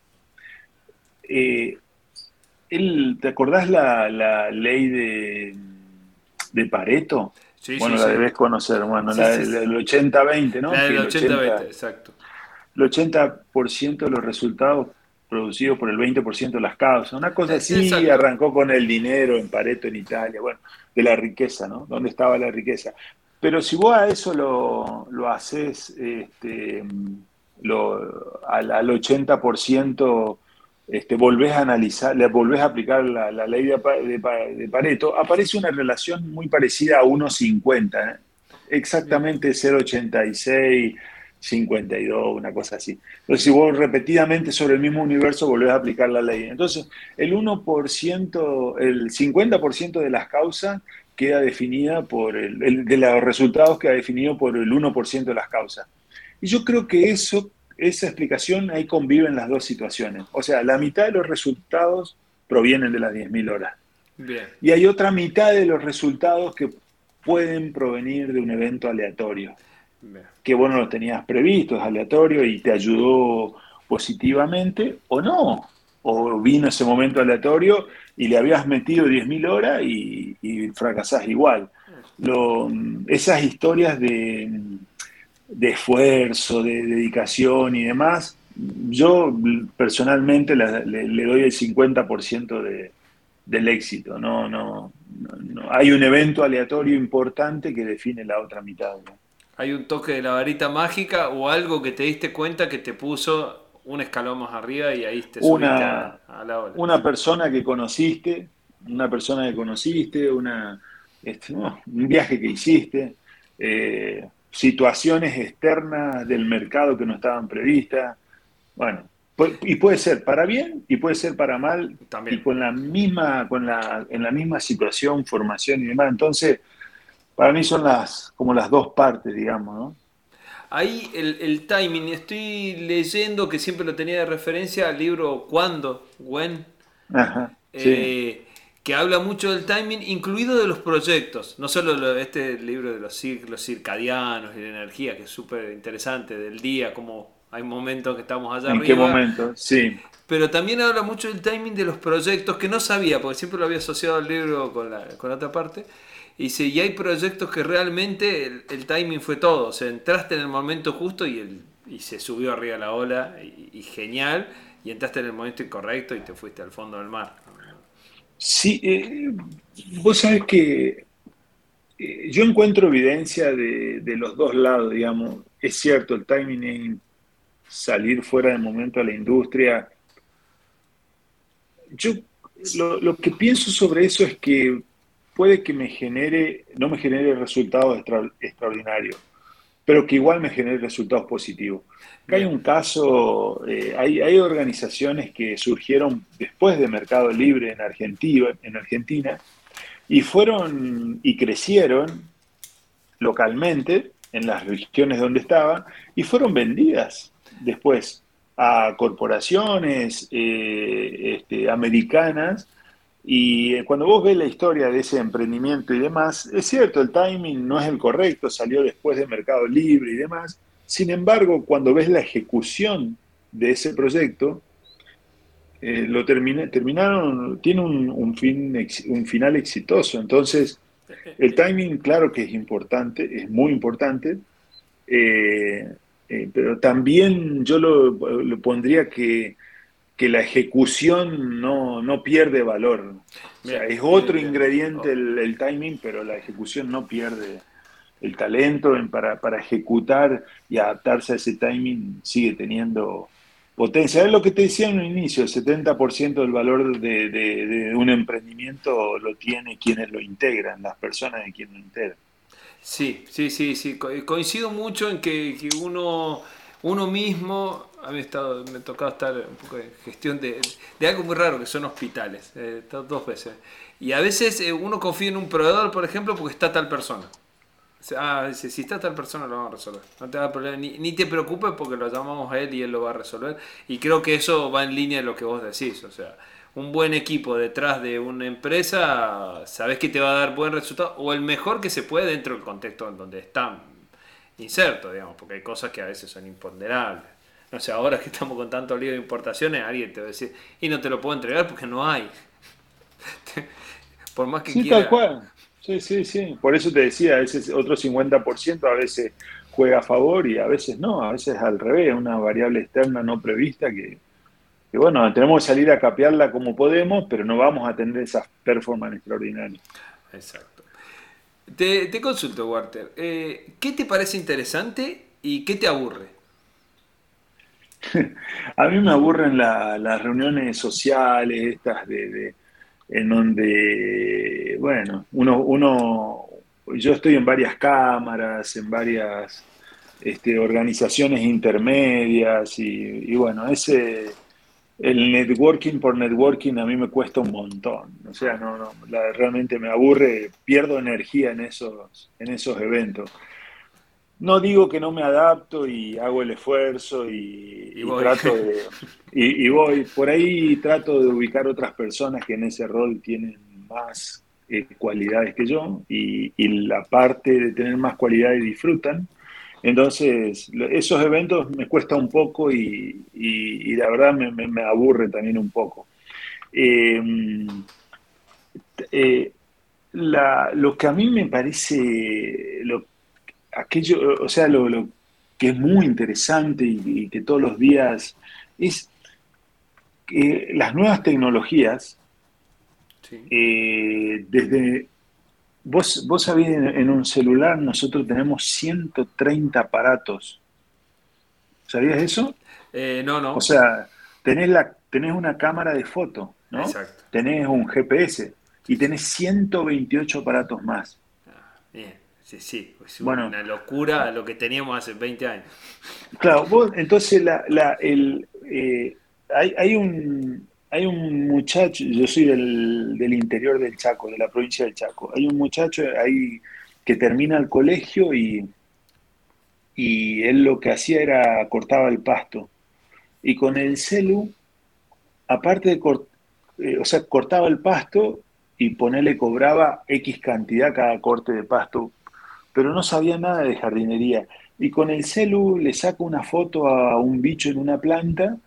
Eh, ¿Te acordás la, ley de, de Pareto? Sí, bueno, la debes conocer, bueno, la, del 80-20, ¿no? La del 80-20, exacto. El 80% de los resultados producidos por el 20% de las causas. Una cosa así arrancó con el dinero en Pareto en Italia, bueno, de la riqueza, ¿no? ¿Dónde estaba la riqueza? Pero si vos a eso lo, lo haces, este, lo, al, al 80% este, volvés a analizar, le volvés a aplicar la, ley de, Pareto, aparece una relación muy parecida a 1,50, ¿eh? exactamente 0,86, 52, una cosa así. Entonces, si vos repetidamente sobre el mismo universo volvés a aplicar la ley. Entonces, el 1%, el 50% de las causas queda definida por el, de los resultados queda definido por el 1% de las causas. Y yo creo que eso, esa explicación ahí conviven las dos situaciones. O sea, la mitad de los resultados provienen de las 10.000 horas. Y hay otra mitad de los resultados que pueden provenir de un evento aleatorio. Que vos no lo tenías previsto, es aleatorio y te ayudó positivamente o no. O vino ese momento aleatorio y le habías metido 10.000 horas y, y fracasás igual. Lo, esas historias de, de esfuerzo, de dedicación y demás, yo personalmente le, doy el 50% de, del éxito. No, no, no, hay un evento aleatorio importante que define la otra mitad. ¿Hay un toque de la varita mágica o algo que te diste cuenta que te puso un escalón más arriba y ahí te una, a, la ola? Una persona que conociste, una persona que conociste, una, este, un viaje que hiciste. Eh, situaciones externas del mercado que no estaban previstas. Bueno, y puede ser para bien y puede ser para mal También. y con la misma con la en la misma situación formación y demás entonces para mí son las como las dos partes digamos ¿no? ahí el, timing estoy leyendo que siempre lo tenía de referencia al libro cuándo when Ajá, eh, que habla mucho del timing, incluido de los proyectos. No solo este libro de los ciclos circadianos y de energía, que es súper interesante, del día, como hay momentos que estamos allá ¿En qué momento? Sí. Pero también habla mucho del timing de los proyectos, que no sabía, porque siempre lo había asociado al libro con la, con otra parte. Y si y hay proyectos que realmente el, timing fue todo. O sea, entraste en el momento justo y, el, y se subió arriba la ola, y, y genial, y entraste en el momento incorrecto y te fuiste al fondo del mar. Sí, eh, vos sabés que eh, yo encuentro evidencia de, los dos lados, digamos. Es cierto, el timing salir fuera del momento a la industria. Yo lo, que pienso sobre eso es que puede que me genere, no me genere resultados extraordinarios, pero que igual me genere resultados positivos. Acá hay un caso, eh, hay, hay, organizaciones que surgieron después de Mercado Libre en Argentina, en Argentina y fueron y crecieron localmente en las regiones donde estaban y fueron vendidas después a corporaciones eh, este, americanas y eh, cuando vos ves la historia de ese emprendimiento y demás, es cierto, el timing no es el correcto, salió después de Mercado Libre y demás. Sin embargo, cuando ves la ejecución de ese proyecto, eh, lo terminaron, tiene un, fin, un final exitoso. Entonces, el timing, claro que es importante, es muy importante, eh, pero también yo lo pondría que que la ejecución no, no pierde valor. O sea, es otro ingrediente el, timing, pero la ejecución no pierde el talento para, para, ejecutar y adaptarse a ese timing sigue teniendo potencia. Es lo que te decía en un inicio, el 70% del valor de, de, un emprendimiento lo tiene quienes lo integran, las personas de quienes lo integran. Sí, sí, sí, sí. Coincido mucho en que, que uno, uno mismo a mí estado, me ha tocado estar un poco en gestión de, algo muy raro que son hospitales, eh, dos veces. Y a veces eh, uno confía en un proveedor, por ejemplo, porque está tal persona. Ah, dice, si está tal persona lo vamos a resolver. No te da problema, ni, ni, te preocupes porque lo llamamos a él y él lo va a resolver. Y creo que eso va en línea de lo que vos decís. O sea, un buen equipo detrás de una empresa, sabes que te va a dar buen resultado o el mejor que se puede dentro del contexto en donde están inserto, digamos, porque hay cosas que a veces son imponderables no sé, ahora que estamos con tanto lío de importaciones, alguien te va a decir, y no te lo puedo entregar porque no hay. Por más que sí, Tal cual. Sí, sí, sí. Por eso te decía, ese otro 50% a veces juega a favor y a veces no, a veces al revés, una variable externa no prevista que, bueno, tenemos que salir a capearla como podemos, pero no vamos a tener esas performance extraordinarias. Exacto. Te, consulto, Walter. Eh, ¿Qué te parece interesante y qué te aburre? a mí me aburren las reuniones sociales, estas de, en donde, bueno, uno, uno, yo estoy en varias cámaras, en varias este, organizaciones intermedias y, bueno, ese, el networking por networking a mí me cuesta un montón. O sea, no, no realmente me aburre, pierdo energía en esos, en esos eventos. No digo que no me adapto y hago el esfuerzo y, trato de. Y, voy. Por ahí trato de ubicar otras personas que en ese rol tienen más eh, cualidades que yo y, la parte de tener más cualidades disfrutan. Entonces, esos eventos me cuesta un poco y, la verdad me, aburre también un poco. Em, eh, lo que a mí me parece, lo, aquello, o sea, lo, que es muy interesante y, que todos los días es que las nuevas tecnologías, eh, desde, vos, vos sabés, en, un celular nosotros tenemos 130 aparatos. ¿Sabías eso? Eh, no, no. O sea, tenés, la, tenés una cámara de foto, ¿no? Exacto. Tenés un GPS y tenés 128 aparatos más. Ah, bien. Sí, sí, es una locura lo que teníamos hace 20 años. Claro, vos, entonces la, la, el, eh, hay, hay, un, hay un muchacho, yo soy del, interior del Chaco, de la provincia del Chaco, hay un muchacho ahí que termina el colegio y, y él lo que hacía era cortaba el pasto. Y con el celu, aparte de cortar, eh, o sea, cortaba el pasto y ponerle cobraba X cantidad cada corte de pasto pero no sabía nada de jardinería. Y con el celu le saco una foto a un bicho en una planta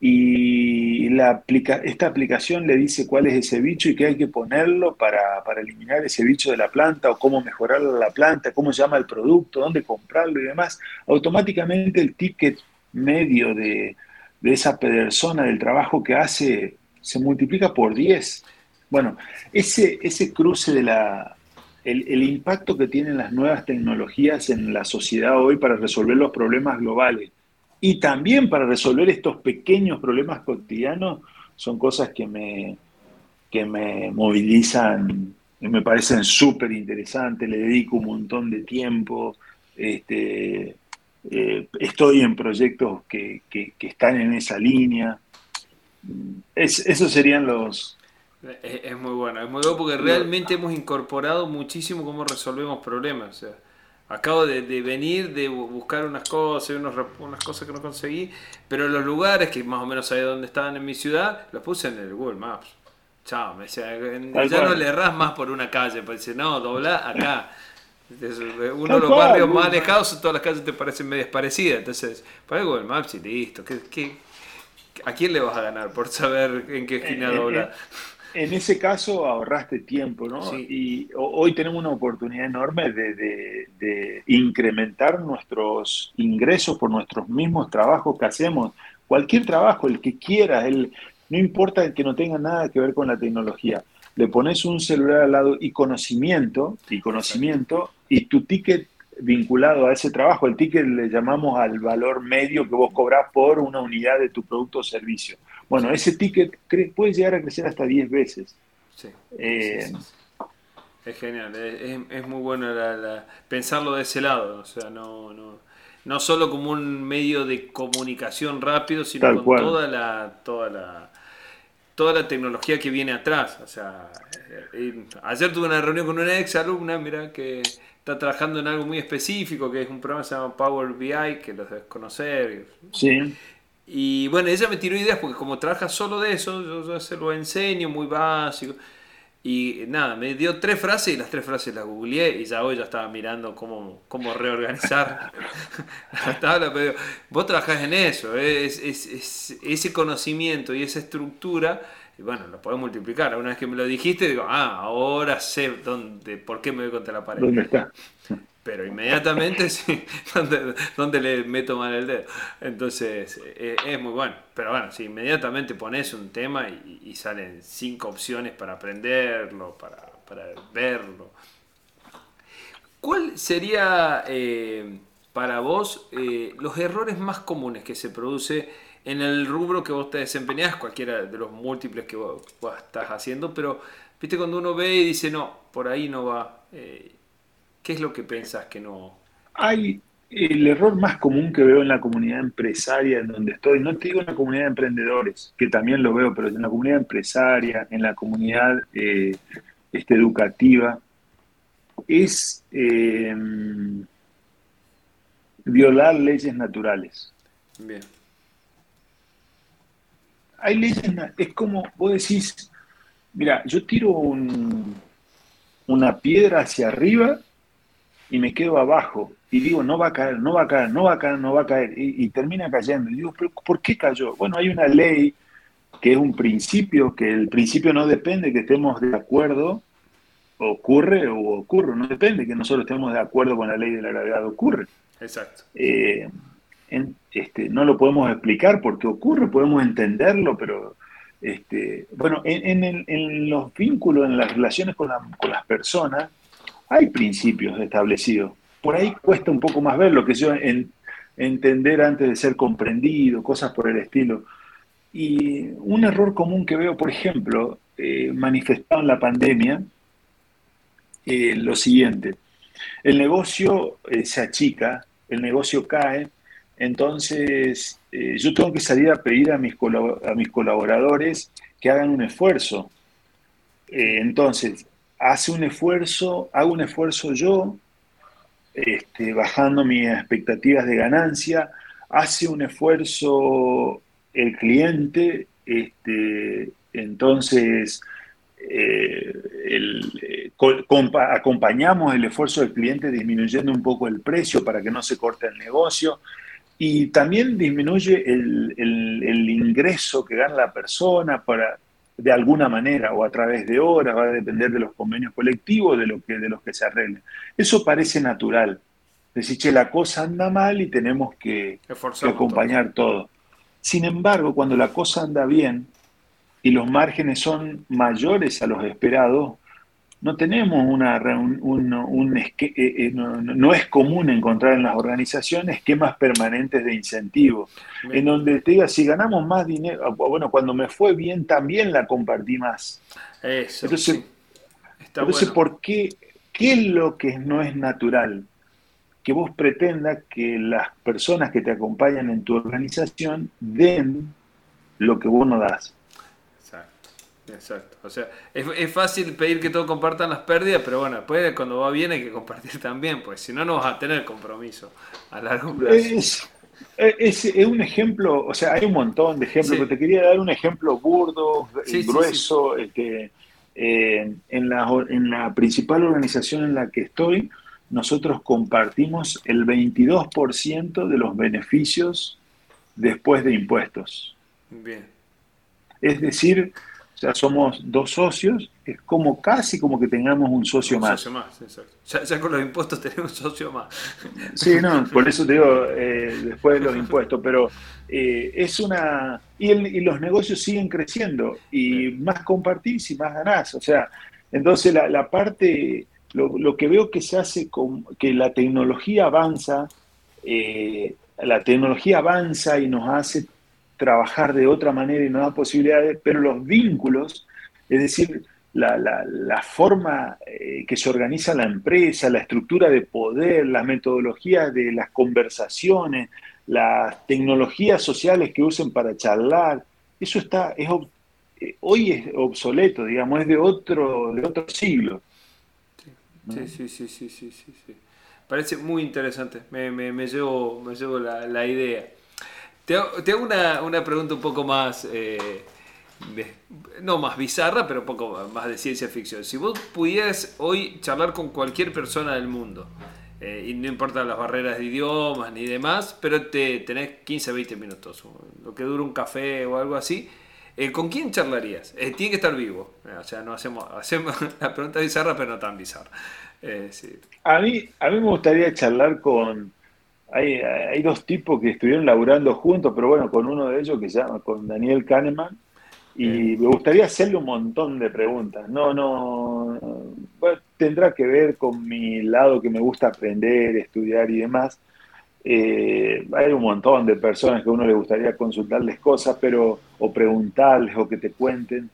y la aplica, esta aplicación le dice cuál es ese bicho y qué hay que ponerlo para, eliminar ese bicho de la planta o cómo mejorarlo la planta, cómo se llama el producto, dónde comprarlo y demás. Automáticamente el ticket medio de, de esa persona, del trabajo que hace, se multiplica por 10. Bueno, ese, ese cruce de la, el, impacto que tienen las nuevas tecnologías en la sociedad hoy para resolver los problemas globales y también para resolver estos pequeños problemas cotidianos son cosas que me, que me movilizan y me parecen súper interesantes, le dedico un montón de tiempo, este, eh, estoy en proyectos que, están en esa línea. esos serían los, es, muy bueno, es muy bueno porque realmente hemos incorporado muchísimo cómo resolvemos problemas. Acabo de, venir, de buscar unas cosas, unas cosas que no conseguí, pero los lugares que más o menos sabía dónde estaban en mi ciudad, los puse en el Google Maps. Chao, me decía, ya no le erras más por una calle, pues dice, no, dobla acá. uno de los barrios más alejados, todas las calles te parecen medias parecidas. Entonces, para Google Maps y listo. ¿Qué, a quién le vas a ganar por saber en qué esquina dobla? En ese caso ahorraste tiempo, ¿no? Y hoy tenemos una oportunidad enorme de, incrementar nuestros ingresos por nuestros mismos trabajos que hacemos. Cualquier trabajo, el que quieras, el, no importa que no tenga nada que ver con la tecnología. Le pones un celular al lado y conocimiento, y conocimiento, y tu ticket vinculado a ese trabajo, el ticket le llamamos al valor medio que vos cobrás por una unidad de tu producto o servicio bueno, ese ticket puede llegar a crecer hasta 10 veces. Sí. Eh, es genial, es, muy bueno pensarlo de ese lado, o sea, no, no, no solo como un medio de comunicación rápido, sino con toda la, toda la toda la tecnología que viene atrás. O sea, eh, ayer tuve una reunión con una ex alumna, mira, que está trabajando en algo muy específico, que es un programa que se llama Power BI, que los debes conocer. Sí. Y bueno, ella me tiró ideas porque como trabaja solo de eso, yo, se lo enseño muy básico. Y nada, me dio tres frases y las tres frases las googleé y ya hoy ya estaba mirando cómo, cómo reorganizar la tabla. Pero vos trabajás en eso, es, es, ese conocimiento y esa estructura, y bueno, lo podés multiplicar. Una vez que me lo dijiste, digo, ah, ahora sé dónde, por qué me voy contra la pared. ¿Dónde está? Pero inmediatamente sí, donde, le meto mal el dedo. Entonces, eh, es, muy bueno. Pero bueno, si inmediatamente pones un tema y, salen cinco opciones para aprenderlo, para, verlo. ¿Cuál sería eh, para vos eh, los errores más comunes que se produce en el rubro que vos te desempeñás, cualquiera de los múltiples que vos, estás haciendo, pero viste cuando uno ve y dice, no, por ahí no va. ¿Qué es lo que pensás que no? Hay el error más común que veo en la comunidad empresaria en donde estoy, no te digo en la comunidad de emprendedores, que también lo veo, pero en la comunidad empresaria, en la comunidad eh, este, educativa, es em, violar leyes naturales. Bien. Hay leyes, es como vos decís, mira, yo tiro una piedra hacia arriba y me quedo abajo y digo, no va a caer, no va a caer, no va a caer, no va a caer, y, termina cayendo. Y digo, ¿pero por qué cayó? Bueno, hay una ley que es un principio, que el principio no depende que estemos de acuerdo, ocurre o ocurre, no depende que nosotros estemos de acuerdo con la ley de la gravedad, ocurre. Exacto. Eh, este, no lo podemos explicar porque ocurre, podemos entenderlo, pero este, bueno, en, los vínculos, en las relaciones con, con las personas, hay principios establecidos. Por ahí cuesta un poco más ver lo que yo en, entender antes de ser comprendido, cosas por el estilo. Y un error común que veo, por ejemplo, eh, manifestado en la pandemia, eh, lo siguiente, el negocio eh, se achica, el negocio cae, entonces yo tengo que salir a pedir a mis, a mis colaboradores que hagan un esfuerzo. entonces, hace un esfuerzo, hago un esfuerzo yo, este, bajando mis expectativas de ganancia, hace un esfuerzo el cliente, este, entonces eh, eh, acompañamos el esfuerzo del cliente disminuyendo un poco el precio para que no se corte el negocio y también disminuye el, el ingreso que gana la persona para de alguna manera o a través de horas, va a depender de los convenios colectivos, de, lo que, de los que se arreglen. Eso parece natural. Decir, che, la cosa anda mal y tenemos que, acompañar todo. Sin embargo, cuando la cosa anda bien y los márgenes son mayores a los esperados, no tenemos una, un, eh, eh, no, es común encontrar en las organizaciones esquemas permanentes de incentivo, en donde te diga, si ganamos más dinero, ah, bueno, cuando me fue bien también la compartí más. Eso, entonces, entonces ¿por qué, qué es lo que no es natural? Que vos pretendas que las personas que te acompañan en tu organización den lo que vos no das. Exacto. O sea, es, fácil pedir que todos compartan las pérdidas, pero bueno, después cuando va bien hay que compartir también, pues si no, no vas a tener compromiso a largo plazo. Es, es, un ejemplo, o sea, hay un montón de ejemplos, pero te quería dar un ejemplo burdo, grueso. Este, eh, en, la, en la principal organización en la que estoy, nosotros compartimos el 22% de los beneficios después de impuestos. Bien. Es decir, o sea, somos dos socios, es como casi como que tengamos un socio un más. Socio más, exacto. Ya, con los impuestos tenemos un socio más. Sí, no, por eso te digo, eh, después de los impuestos, pero eh, es una... Y, los negocios siguen creciendo, y más compartís y más ganás. O sea, entonces la, parte, lo, que veo que se hace con que la tecnología avanza, eh, la tecnología avanza y nos hace trabajar de otra manera y no da posibilidades, pero los vínculos, es decir, la, forma eh, que se organiza la empresa, la estructura de poder, las metodologías de las conversaciones, las tecnologías sociales que usen para charlar, eso está, es, eh, hoy es obsoleto, digamos, es de otro, de otro siglo. Sí, sí, sí, sí, sí, sí, Parece muy interesante, me, me, me llevo, me llevo la, la idea. Te hago, una, pregunta un poco más, eh, no más bizarra, pero un poco más de ciencia ficción. Si vos pudieras hoy charlar con cualquier persona del mundo, eh, y no importa las barreras de idiomas ni demás, pero te tenés 15, 20 minutos, lo que dura un café o algo así, eh, ¿con quién charlarías? tiene que estar vivo. O sea, no hacemos, hacemos la pregunta bizarra, pero no tan bizarra. a, mí, a mí me gustaría charlar con hay, dos tipos que estuvieron laburando juntos, pero bueno, con uno de ellos que se llama, con Daniel Kahneman, y me gustaría hacerle un montón de preguntas. No, no, tendrá que ver con mi lado que me gusta aprender, estudiar y demás. Eh, hay un montón de personas que a uno le gustaría consultarles cosas, pero o preguntarles o que te cuenten.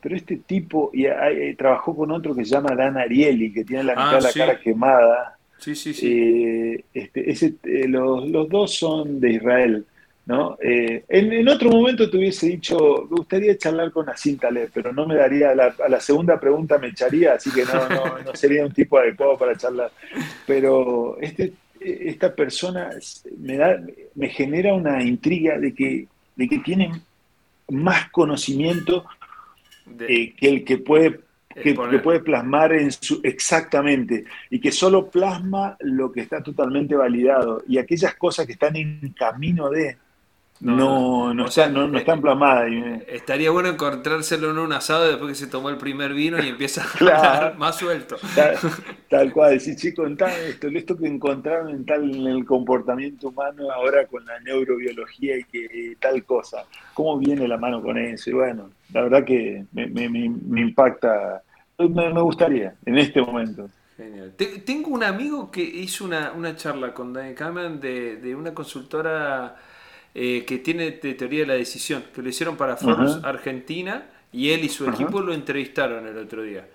Pero este tipo, y trabajó con otro que se llama Dan Ariely, que tiene la mitad de la ah, cara quemada Sí, sí, sí. Eh, este, eh, los, dos son de Israel. ¿no? Eh, en, otro momento te hubiese dicho, me gustaría charlar con Nassim Taleb, pero no me daría, a la segunda pregunta me echaría, así que no, no, no sería un tipo adecuado para charlar. Pero este, esta persona me, da, me genera una intriga de que, de que tiene más conocimiento que el que puede que, puede plasmar en su, exactamente y que solo plasma lo que está totalmente validado y aquellas cosas que están en camino de no, no, está, no, no, están plasmadas. Estaría bueno encontrárselo en un asado después que se tomó el primer vino y empieza a hablar más suelto. Tal, cual, decir, chico, esto, esto que encontraron en tal en el comportamiento humano ahora con la neurobiología y que tal cosa, ¿cómo viene la mano con eso? Y bueno, la verdad que me, me, me impacta me, gustaría, en este momento. Genial. Tengo un amigo que hizo una, charla con Daniel Kahneman de, una consultora eh, que tiene de teoría de la decisión, que lo hicieron para Forbes Argentina y él y su equipo lo entrevistaron el otro día.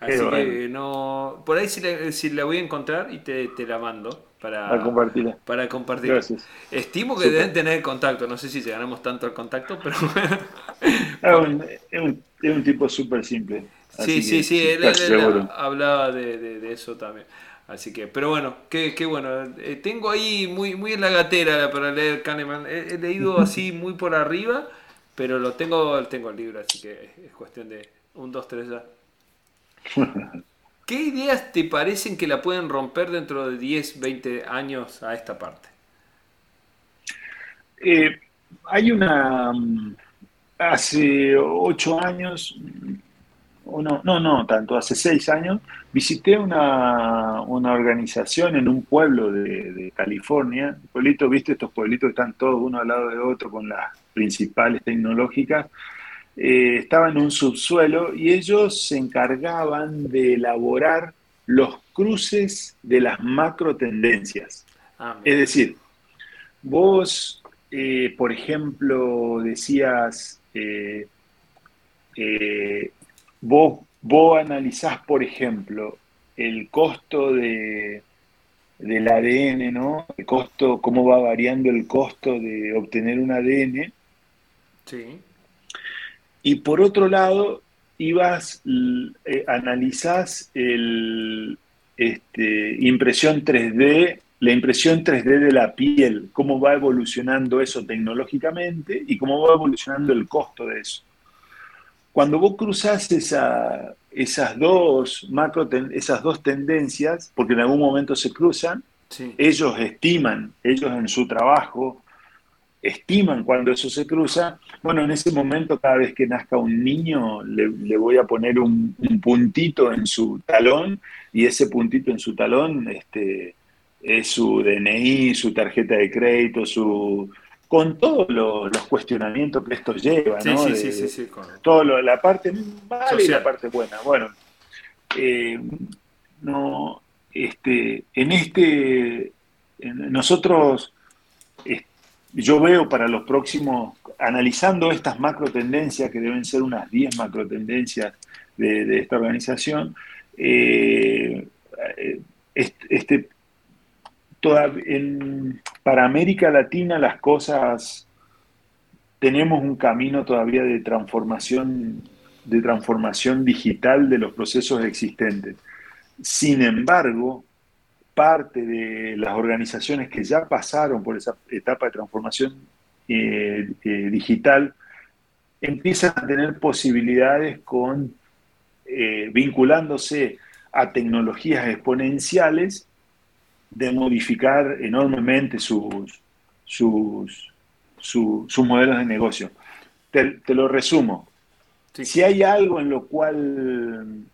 Así que no. Por ahí si la, voy a encontrar y te, la mando para, compartirla. Para compartir. Estimo que deben tener contacto. No sé si ganamos tanto el contacto, pero. es, un, es un tipo súper simple sí, sí, sí, él, hablaba de, eso también. Así que, pero bueno, qué, qué bueno. Eh, tengo ahí muy, muy en la gatera para leer Kahneman. He, leído así muy por arriba, pero lo tengo, tengo el libro, así que es cuestión de un, dos, tres ya. ¿Qué ideas te parecen que la pueden romper dentro de 10, 20 años a esta parte? Eh, hay una... Mm, hace ocho años no, no, no tanto, hace seis años, visité una, organización en un pueblo de, California, pueblito, viste, estos pueblitos están todos uno al lado de otro con las principales tecnológicas, eh, estaba en un subsuelo y ellos se encargaban de elaborar los cruces de las macro tendencias. Ah, es decir, vos, eh, por ejemplo, decías, eh, Vos, vos analizás, por ejemplo, el costo de, del ADN, ¿no? El costo, cómo va variando el costo de obtener un ADN. Sí. Y por otro lado, y vas, eh, analizás el, este, impresión 3D, la impresión 3D de la piel, cómo va evolucionando eso tecnológicamente y cómo va evolucionando el costo de eso. Cuando vos cruzás esa, esas, dos macro, esas dos tendencias, porque en algún momento se cruzan, ellos estiman, ellos en su trabajo, estiman cuando eso se cruza, bueno, en ese momento cada vez que nazca un niño le, voy a poner un, puntito en su talón y ese puntito en su talón este, es su DNI, su tarjeta de crédito, su con todos los cuestionamientos que esto lleva, ¿no? Sí, sí, sí, sí, todo la parte mala y la parte buena. Bueno, eh, no, este, en este, nosotros yo veo para los próximos, analizando estas macro tendencias, que deben ser unas 10 macro tendencias de, esta organización, eh, este, para América Latina las cosas, tenemos un camino todavía de transformación, de transformación digital de los procesos existentes. Sin embargo, parte de las organizaciones que ya pasaron por esa etapa de transformación eh, eh, digital empiezan a tener posibilidades con eh, vinculándose a tecnologías exponenciales de modificar enormemente sus, sus, sus modelos de negocio. Te, lo resumo. Si hay algo en lo cual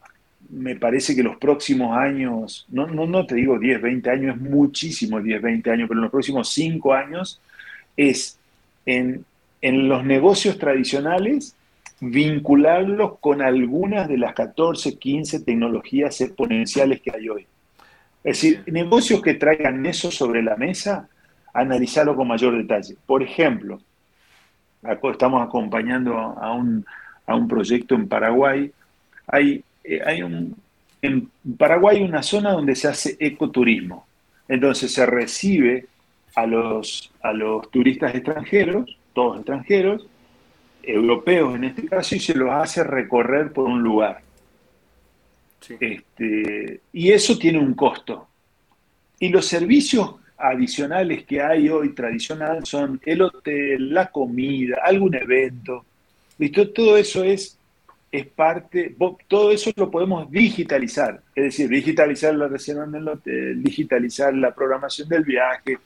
me parece que los próximos años, no, no, no te digo 10, 20 años, es muchísimo 10, 20 años, pero en los próximos 5 años es en, en los negocios tradicionales vincularlos con algunas de las 14, 15 tecnologías exponenciales que hay hoy. Es decir, negocios que traigan eso sobre la mesa, analizarlo con mayor detalle. Por ejemplo, estamos acompañando a un, a un proyecto en Paraguay. Hay eh, hay un, en Paraguay hay una zona donde se hace ecoturismo. Entonces se recibe a los, a los turistas extranjeros, todos extranjeros, europeos en este caso, y se los hace recorrer por un lugar. Este, y eso tiene un costo. Y los servicios adicionales que hay hoy tradicional son el hotel, la comida, algún evento. ¿Listo? Todo eso es es parte, todo eso lo podemos digitalizar, es decir, digitalizar la reserva en el hotel, digitalizar la programación del viaje,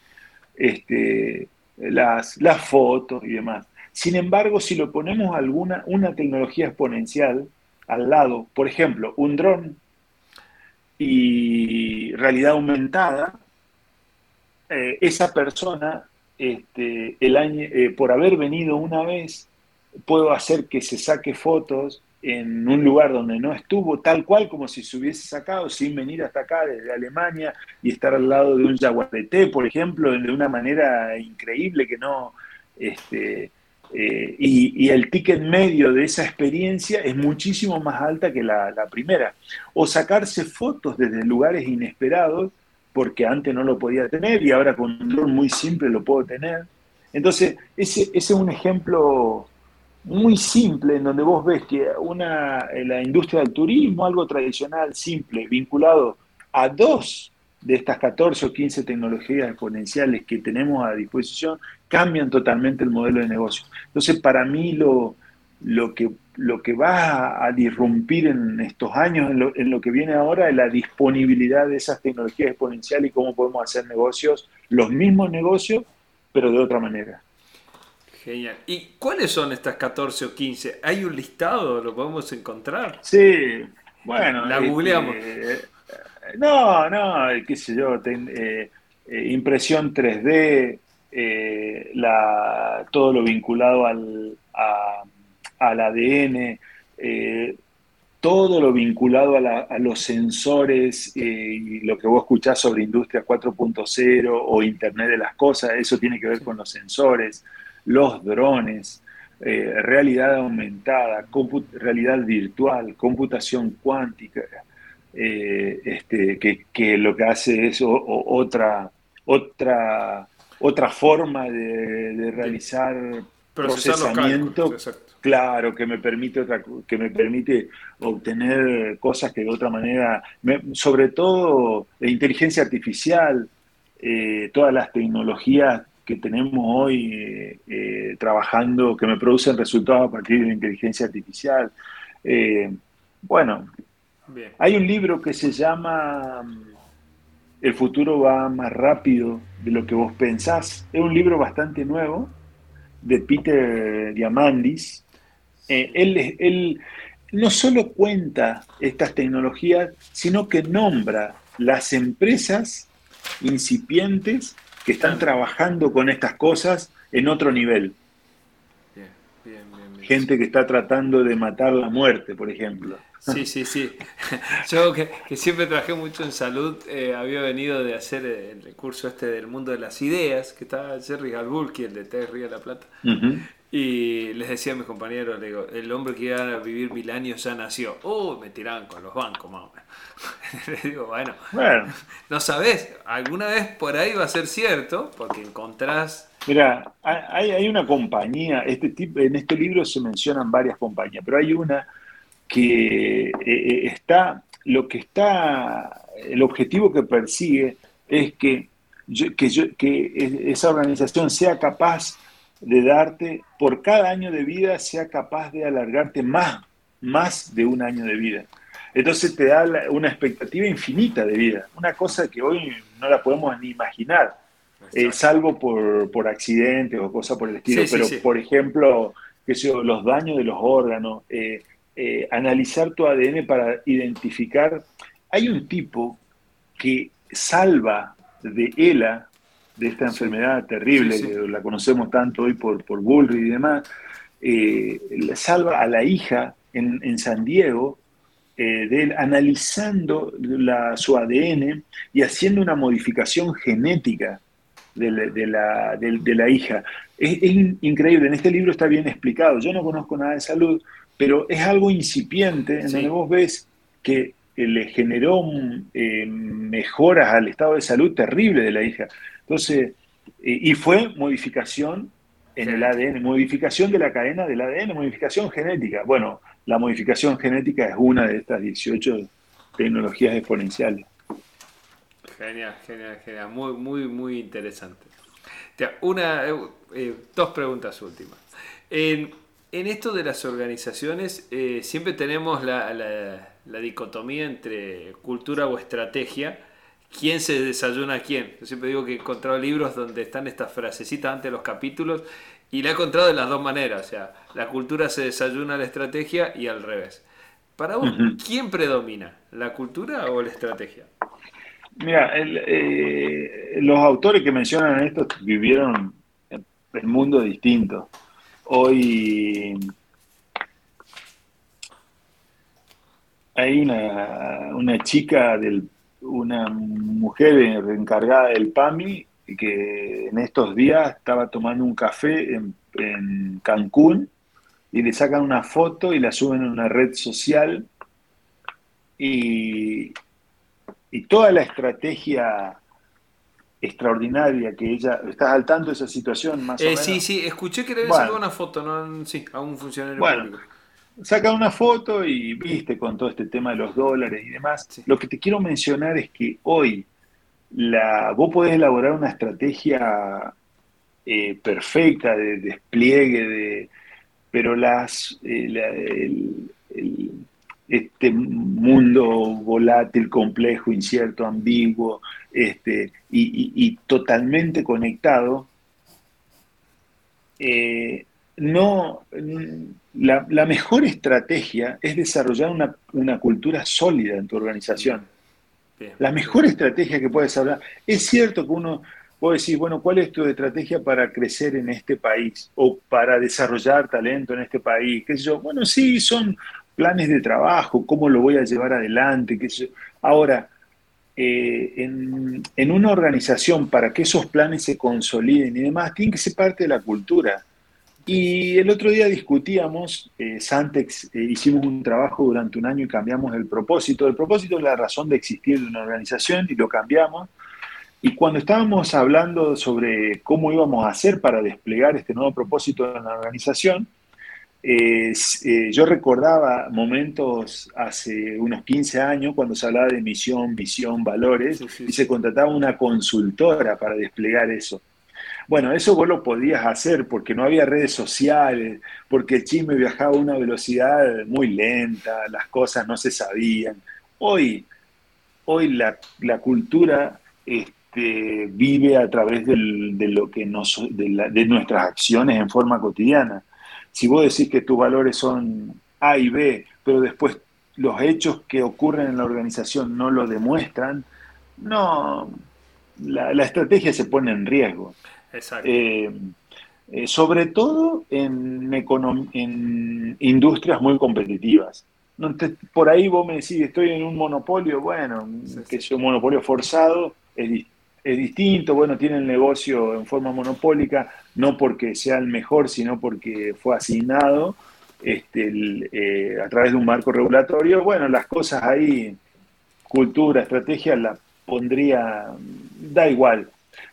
este, las, las fotos y demás. Sin embargo, si lo ponemos alguna, una tecnología exponencial al lado, por ejemplo, un dron y realidad aumentada, eh, esa persona, este, el año, eh, por haber venido una vez, puedo hacer que se saque fotos en un lugar donde no estuvo, tal cual como si se hubiese sacado sin venir hasta acá desde Alemania y estar al lado de un jaguarete, por ejemplo, de una manera increíble que no... Este, eh, y, el ticket medio de esa experiencia es muchísimo más alta que la, primera. O sacarse fotos desde lugares inesperados, porque antes no lo podía tener y ahora con un dron muy simple lo puedo tener. Entonces, ese, ese es un ejemplo muy simple, en donde vos ves que una, la industria del turismo, algo tradicional, simple, vinculado a dos de estas 14 o 15 tecnologías exponenciales que tenemos a disposición, cambian totalmente el modelo de negocio. Entonces, para mí lo, lo, que, lo que va a, disrumpir en estos años, en lo, en lo que viene ahora, es la disponibilidad de esas tecnologías exponenciales y cómo podemos hacer negocios, los mismos negocios, pero de otra manera. Genial. ¿Y cuáles son estas 14 o 15? ¿Hay un listado? ¿Lo podemos encontrar? Sí, bueno. La googleamos. Este, no, no, qué sé yo, eh, eh, impresión 3D, eh, la, todo lo vinculado al, al ADN, todo lo vinculado a, los sensores y lo que vos escuchás sobre Industria 4.0 o Internet de las Cosas, eso tiene que ver con los sensores los drones, eh, realidad aumentada, realidad virtual, computación cuántica, eh, este, que, lo que hace es otra, otra, otra forma de, realizar procesamiento claro que me permite otra que me permite obtener cosas que de otra manera sobre todo la inteligencia artificial eh, todas las tecnologías que tenemos hoy eh, eh, trabajando que me producen resultados a partir de la inteligencia artificial bueno hay un libro que se llama El futuro va más rápido de lo que vos pensás es un libro bastante nuevo de Peter Diamandis, eh, él, él no solo cuenta estas tecnologías, sino que nombra las empresas incipientes que están trabajando con estas cosas en otro nivel. Gente que está tratando de matar la muerte, por ejemplo. Sí, sí, sí. Yo que, siempre trabajé mucho en salud, eh, había venido de hacer el curso este del mundo de las ideas, que está Jerry Galbulki, el de Tech Río de la Plata. Y les decía a mis compañeros, digo, el hombre que iba a vivir mil años ya nació. Oh, me tiraban con los bancos, mamá. Les digo, bueno, no sabes, alguna vez por ahí va a ser cierto, porque encontrás... Mira, hay, hay una compañía, este tipo, en este libro se mencionan varias compañías, pero hay una que eh, eh, está, lo que está, el objetivo que persigue es que, que, que esa organización sea capaz de darte, por cada año de vida, sea capaz de alargarte más, más de un año de vida. Entonces te da una expectativa infinita de vida, una cosa que hoy no la podemos ni imaginar, eh, salvo por, por, accidentes o cosas por el estilo. Pero, por ejemplo, que los daños de los órganos, eh, eh, analizar tu ADN para identificar. Hay un tipo que salva de ELA, de esta enfermedad terrible, que la conocemos tanto hoy por, por Bullrich y demás, eh, salva a la hija en, San Diego, eh, de él, analizando la, su ADN y haciendo una modificación genética de la, de la, hija. Es, es, increíble, en este libro está bien explicado. Yo no conozco nada de salud, pero es algo incipiente en donde vos ves que eh, le generó eh, mejoras al estado de salud terrible de la hija. Entonces, y fue modificación en el ADN, modificación de la cadena del ADN, modificación genética. Bueno, la modificación genética es una de estas 18 tecnologías exponenciales. Genial, genial, genial. Muy, muy, muy interesante. Una, eh, dos preguntas últimas. En, en esto de las organizaciones eh, siempre tenemos la, la, dicotomía entre cultura o estrategia. ¿Quién se desayuna a quién? Yo siempre digo que he encontrado libros donde están estas frasecitas antes de los capítulos y la he encontrado de las dos maneras. O sea, la cultura se desayuna a la estrategia y al revés. Para vos, ¿quién predomina? ¿La cultura o la estrategia? Mira, eh, los autores que mencionan esto vivieron en mundo distinto. Hoy hay una, chica, del, una mujer encargada del PAMI que en estos días estaba tomando un café en, Cancún y le sacan una foto y la suben a una red social y, y toda la estrategia extraordinaria que ella. ¿Estás al tanto de esa situación más o eh, menos? Sí, sí, escuché que le había una foto, ¿no? Sí, a un funcionario bueno, Saca una foto y viste con todo este tema de los dólares y demás. Lo que te quiero mencionar es que hoy la, vos podés elaborar una estrategia eh, perfecta de despliegue, de, pero las, eh, este mundo volátil, complejo, incierto, ambiguo, este, y, totalmente conectado, eh, no, la, mejor estrategia es desarrollar una, cultura sólida en tu organización. La mejor estrategia que puedes hablar. Es cierto que uno puede decir, bueno, ¿cuál es tu estrategia para crecer en este país o para desarrollar talento en este país? ¿Qué sé yo? Bueno, sí, son planes de trabajo, cómo lo voy a llevar adelante. Qué. Ahora, eh, en, una organización para que esos planes se consoliden y demás, tiene que ser parte de la cultura. Y el otro día discutíamos, eh, Santex, eh, hicimos un trabajo durante un año y cambiamos el propósito. El propósito es la razón de existir de una organización y lo cambiamos. y cuando estábamos hablando sobre cómo íbamos a hacer para desplegar este nuevo propósito en la organización, eh, yo recordaba momentos hace unos 15 años cuando se hablaba de misión, visión, valores, y se contrataba una consultora para desplegar eso. Bueno, eso vos lo podías hacer porque no había redes sociales, porque el chisme viajaba a una velocidad muy lenta, las cosas no se sabían. Hoy, hoy la, cultura este, vive a través de, lo que nos, de nuestras acciones en forma cotidiana. Si vos decís que tus valores son A y B, pero después los hechos que ocurren en la organización no lo demuestran, no, la, estrategia se pone en riesgo. Exacto. Eh, eh, sobre todo en, en industrias muy competitivas. por ahí vos me decís, estoy en un monopolio, bueno, que es un monopolio forzado, es, es distinto, bueno, tiene el negocio en forma monopólica, no porque sea el mejor, sino porque fue asignado este, eh, a través de un marco regulatorio. Bueno, las cosas ahí, cultura, estrategia, la pondría, da igual.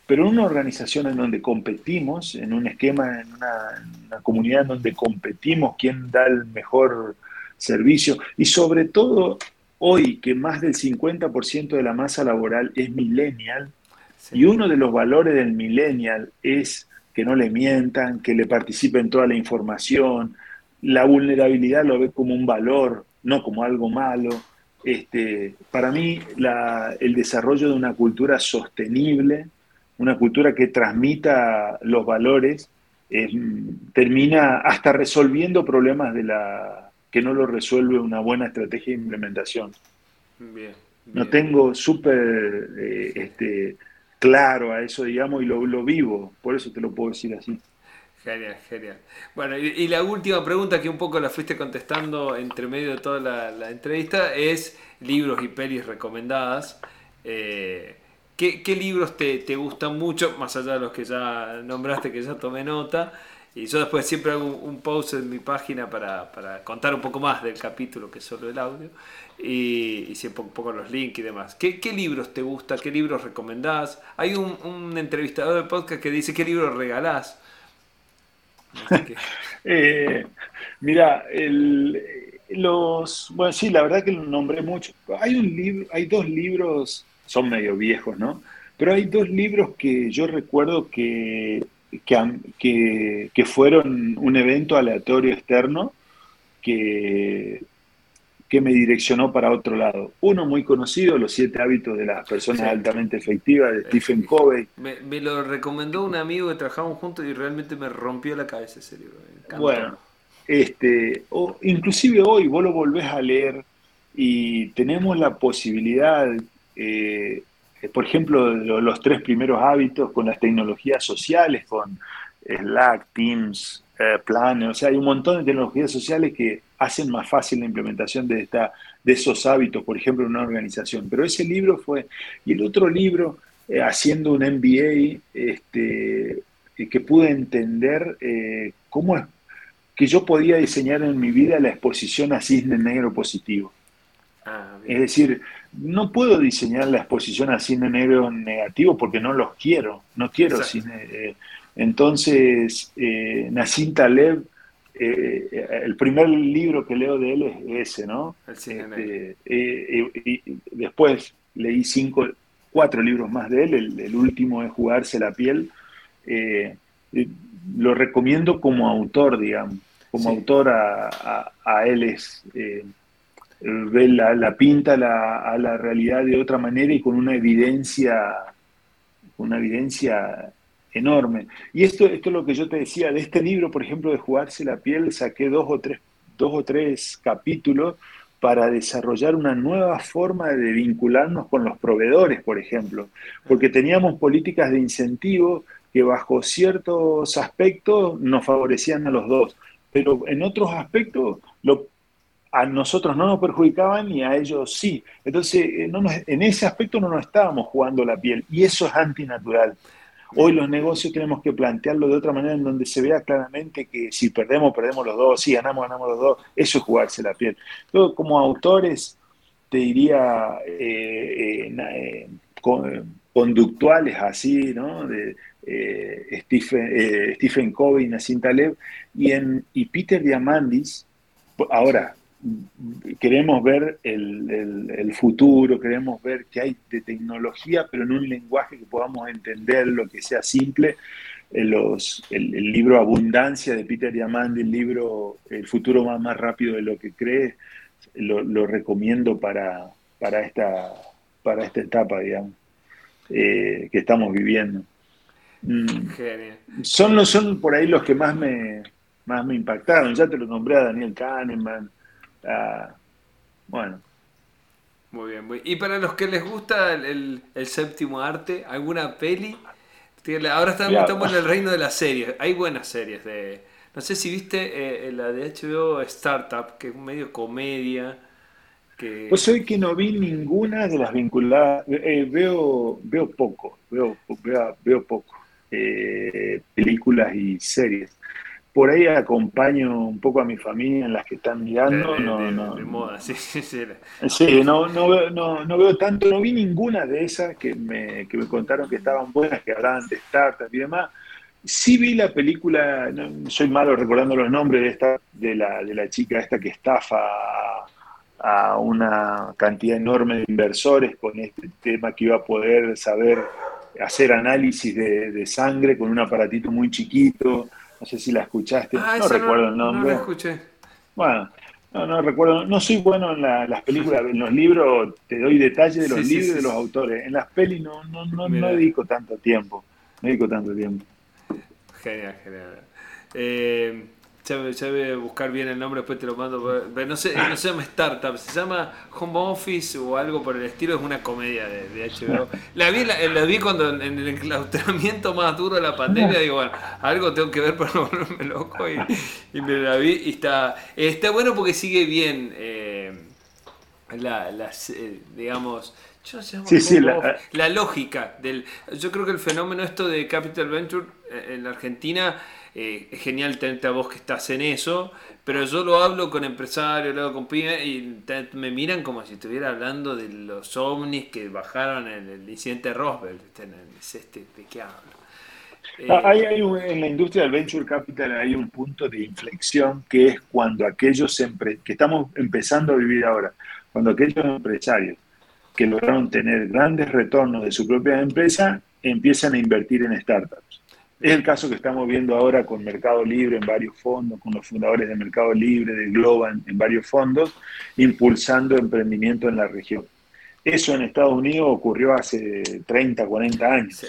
Pero en una organización en donde competimos, en un esquema, en una, una comunidad en donde competimos, quién da el mejor servicio, y sobre todo hoy que más del 50% de la masa laboral es millennial, y uno de los valores del millennial es que no le mientan, que le participen toda la información. La vulnerabilidad lo ve como un valor, no como algo malo. Este, para mí, el desarrollo de una cultura sostenible, una cultura que transmita los valores, termina hasta resolviendo problemas de la que no lo resuelve una buena estrategia de implementación. No tengo súper eh, este, claro a eso, digamos, y lo, vivo, por eso te lo puedo decir así. Genial, genial. Bueno, y, la última pregunta que un poco la fuiste contestando entre medio de toda la, entrevista es libros y pelis recomendadas. Eh, ¿qué, libros te, gustan mucho, más allá de los que ya nombraste, que ya tomé nota? Y yo después siempre hago un, post en mi página para, para, contar un poco más del capítulo que es solo el audio y, y siempre un poco los links y demás. ¿Qué, ¿Qué, libros te gusta? ¿Qué libros recomendás? Hay un, entrevistador de podcast que dice qué libros regalás. eh, mira, los, bueno, sí, la verdad que lo nombré mucho. Hay un libro, hay dos libros, son medio viejos, ¿no? Pero hay dos libros que yo recuerdo que, que, que fueron un evento aleatorio externo que que me direccionó para otro lado. Uno muy conocido, Los siete hábitos de las personas altamente efectivas, de Stephen Covey. Me, lo recomendó un amigo que trabajamos juntos y realmente me rompió la cabeza ese libro. Bueno, este, o, inclusive hoy vos lo volvés a leer y tenemos la posibilidad, eh, por ejemplo, los tres primeros hábitos con las tecnologías sociales, con Slack, Teams, eh, Plan, o sea, hay un montón de tecnologías sociales que hacen más fácil la implementación de, esta, de esos hábitos, por ejemplo, en una organización. Pero ese libro fue, y el otro libro, eh, haciendo un MBA, este, eh, que pude entender cómo es que yo podía diseñar en mi vida la exposición a cisne negro positivo. Ah, es decir, no puedo diseñar la exposición a cisne negro negativo porque no los quiero, no quiero cisne, entonces, eh, Nassim Taleb, eh, el primer libro que leo de él es ese, ¿no? Este, eh, y, después leí cinco, cuatro libros más de él, el, último es Jugarse la piel. lo recomiendo como autor, digamos, como autor a, él es ve la, pinta a la realidad de otra manera y con una evidencia, una evidencia enorme. Y esto, esto es lo que yo te decía, de este libro, por ejemplo, de Jugarse la piel, saqué dos o tres, dos o tres capítulos para desarrollar una nueva forma de vincularnos con los proveedores, por ejemplo, porque teníamos políticas de incentivo que bajo ciertos aspectos nos favorecían a los dos, pero en otros aspectos a nosotros no nos perjudicaban y a ellos sí. Entonces, eh, no en ese aspecto no nos estábamos jugando la piel y eso es antinatural. Hoy los negocios tenemos que plantearlo de otra manera en donde se vea claramente que si perdemos, perdemos los dos, si ganamos, ganamos los dos. Eso es jugarse la piel. Como autores te diría, eh, eh, conductuales así, ¿no? De, eh, Stephen, eh, Stephen Covey, Nassim Taleb, y, en, y Peter Diamandis, ahora, queremos ver el, futuro, queremos ver qué hay de tecnología, pero en un lenguaje que podamos entender, lo que sea simple. Eh, los, el, libro Abundancia de Peter Diamandis, el libro El futuro va más rápido de lo que crees, lo, recomiendo para, para, esta, para esta etapa, digamos, que estamos viviendo. Mm. Son, son por ahí los que más me, más me impactaron. Ya te lo nombré a Daniel Kahneman. Bueno. Muy bien, Y para los que les gusta el, séptimo arte, ¿alguna peli? Ahora estamos, en el reino de las series. Hay buenas series de... No sé si viste eh, la de HBO Startup, que es medio comedia. Que... Pues hoy que no vi ninguna de las vinculadas. Eh, veo, veo poco, veo, veo, veo poco. Eh, películas y series. Por ahí acompaño un poco a mi familia en las que están mirando. no, no, sí, no, no, veo, tanto, no vi ninguna de esas que me, que me contaron que estaban buenas, que hablaban de startups y demás. Sí vi la película, no, soy malo recordando los nombres de esta, de la, de la chica esta que estafa a una cantidad enorme de inversores con este tema que iba a poder saber hacer análisis de, sangre con un aparatito muy chiquito. No sé si la escuchaste. Ah, no recuerdo el nombre. No la escuché. Bueno, no, recuerdo. No soy bueno en las películas, en los libros te doy detalles de los libros y de los autores. En las pelis no, no, no, no dedico tanto tiempo. No dedico tanto tiempo. Genial, genial. Eh, ya, voy a buscar bien el nombre, después te lo mando. no, sé, no se llama Startup, se llama Home Office o algo por el estilo. Es una comedia de, HBO. La vi, la, vi cuando en el enclaustramiento más duro de la pandemia. Digo, bueno, algo tengo que ver para no volverme loco. Y, me la vi. Y está, está bueno porque sigue bien eh, la, eh, digamos. Yo sí, sí, la, la lógica del. Yo creo que el fenómeno esto de Capital Venture eh, en la Argentina eh, es genial tenerte a vos que estás en eso, pero yo lo hablo con empresarios, lo hablo con pymes y me miran como si estuviera hablando de los ovnis que bajaron en el incidente de Roswell. Este, ¿De qué hablo? Ah, hay, en la industria del venture capital hay un punto de inflexión que es cuando aquellos que estamos empezando a vivir ahora, cuando aquellos empresarios que lograron tener grandes retornos de su propia empresa empiezan a invertir en startups. Es el caso que estamos viendo ahora con Mercado Libre en varios fondos, con los fundadores de Mercado Libre, de Globan en varios fondos, impulsando emprendimiento en la región. Eso en Estados Unidos ocurrió hace 30, 40 años.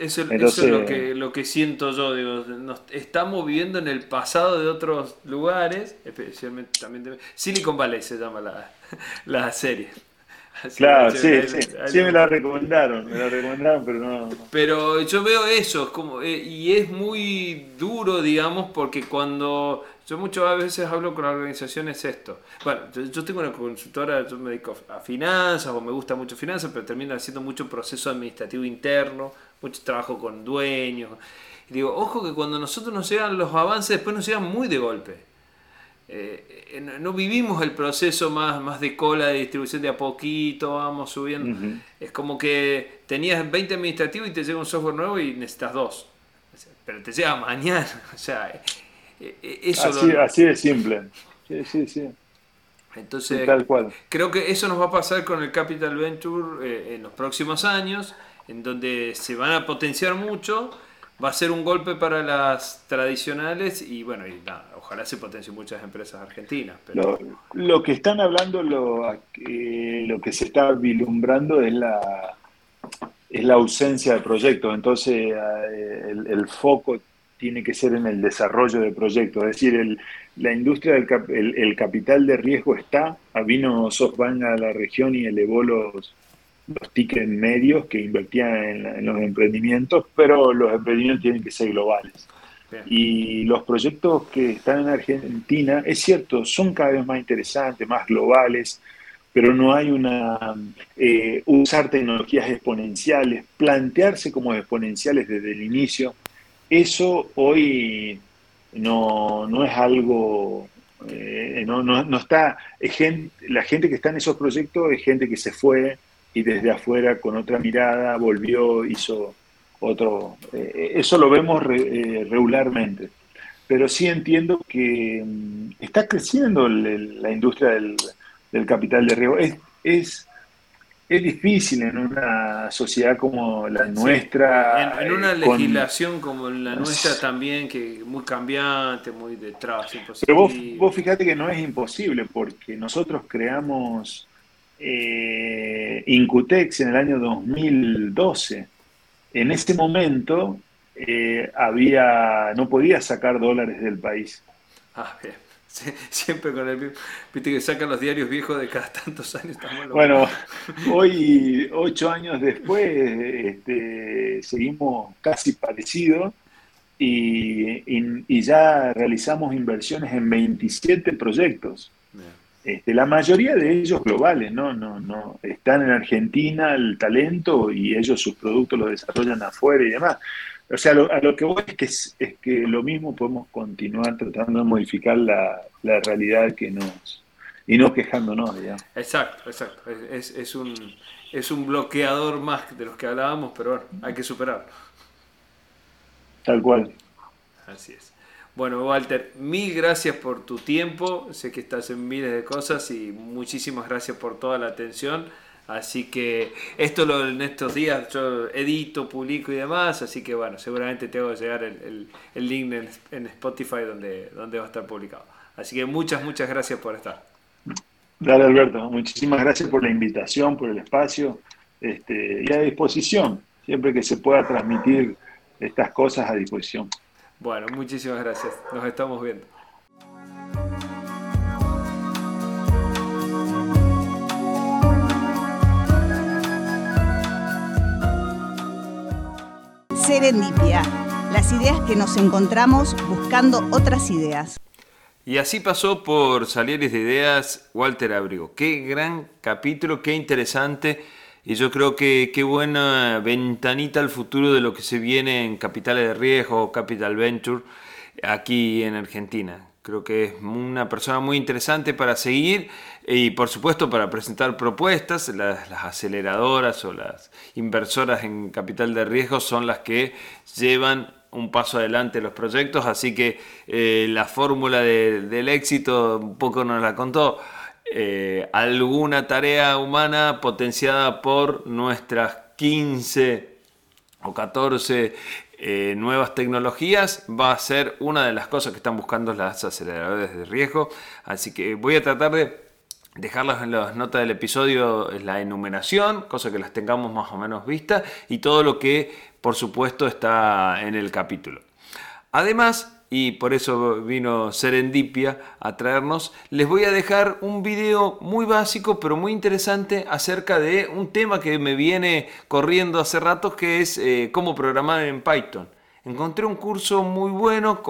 Eso, es lo que, lo que siento yo. Digo, nos estamos viviendo en el pasado de otros lugares, especialmente también Silicon Valley se llama la, la serie claro, sí, sí, sí me la recomendaron, me la recomendaron, pero no. Pero yo veo eso, es como, eh, y es muy duro, digamos, porque cuando yo muchas veces hablo con organizaciones esto. Bueno, yo, tengo una consultora, yo me dedico a finanzas o me gusta mucho finanzas, pero termino haciendo mucho proceso administrativo interno, mucho trabajo con dueños. Y digo, ojo que cuando nosotros nos llegan los avances, después nos llegan muy de golpe. Eh, no vivimos el proceso más, más de cola de distribución de a poquito, vamos subiendo. Es como que tenías 20 administrativos y te llega un software nuevo y necesitas dos. Pero te llega mañana. O sea, eh, eh, eso así, así de simple. Sí, sí, sí. Entonces, creo que eso nos va a pasar con el Capital Venture en los próximos años, en donde se van a potenciar mucho va a ser un golpe para las tradicionales y bueno, y nada, ojalá se potencie muchas empresas argentinas. Pero... Lo, que están hablando, lo, eh, lo que se está vilumbrando es la, es la ausencia de proyectos, entonces eh, el, foco tiene que ser en el desarrollo de proyectos, es decir, el, la industria del el, capital de riesgo está, vino SoftBank a la región y elevó los, los tickets medios que invertían en, los emprendimientos, pero los emprendimientos tienen que ser globales. Y los proyectos que están en Argentina, es cierto, son cada vez más interesantes, más globales, pero no hay una... Eh, usar tecnologías exponenciales, plantearse como exponenciales desde el inicio, eso hoy no, no es algo... Eh, no, no, no, está... la gente que está en esos proyectos es gente que se fue, y desde afuera con otra mirada volvió, hizo otro. Eh, eso lo vemos eh, regularmente. Pero sí entiendo que mm, está creciendo la industria del, capital de riesgo. Es, es, es, difícil en una sociedad como la nuestra. En, una legislación como la nuestra también, que muy cambiante, muy detrás. Pero vos, vos fíjate que no es imposible, porque nosotros creamos eh, Incutex en el año 2012. En ese momento eh, había, no podía sacar dólares del país. Ah, bien. siempre con el Viste que sacan los diarios viejos de cada tantos años. Bueno, hoy, ocho años después, este, seguimos casi parecidos y, y, ya realizamos inversiones en 27 proyectos. Este, la mayoría de ellos globales, ¿no? No, no, están en Argentina el talento y ellos sus productos los desarrollan afuera y demás. O sea, a lo que voy es que, es, que lo mismo podemos continuar tratando de modificar la, realidad que nos... y no quejándonos, digamos. Exacto, exacto. Es, es, un, es un bloqueador más de los que hablábamos, pero bueno, hay que superarlo. Tal cual. Así es. Bueno, Walter, mil gracias por tu tiempo. Sé que estás en miles de cosas y muchísimas gracias por toda la atención. Así que esto lo, en estos días yo edito, publico y demás, así que bueno, seguramente te hago llegar el, link en, Spotify donde, donde va a estar publicado. Así que muchas, muchas gracias por estar. Dale Alberto, muchísimas gracias por la invitación, por el espacio este, y a disposición, siempre que se pueda transmitir estas cosas a disposición. Bueno, muchísimas gracias. Nos estamos viendo. Serendipia, las ideas que nos encontramos buscando otras ideas. Y así pasó por Salieres de Ideas Walter Abrigo. Qué gran capítulo, qué interesante y yo creo que qué buena ventanita al futuro de lo que se viene en capitales de riesgo, Capital Venture, aquí en Argentina. Creo que es una persona muy interesante para seguir y por supuesto para presentar propuestas. Las, aceleradoras o las inversoras en capital de riesgo son las que llevan un paso adelante los proyectos, así que eh, la fórmula del éxito un poco nos la contó eh, alguna tarea humana potenciada por nuestras 15 o 14 eh, nuevas tecnologías va a ser una de las cosas que están buscando las aceleradoras de riesgo. Así que voy a tratar de dejarlas en las notas del episodio la enumeración, cosa que las tengamos más o menos vistas, y todo lo que por supuesto está en el capítulo. Además, y por eso vino Serendipia a traernos, les voy a dejar un video muy básico pero muy interesante acerca de un tema que me viene corriendo hace rato que es eh, cómo programar en Python. Encontré un curso muy bueno,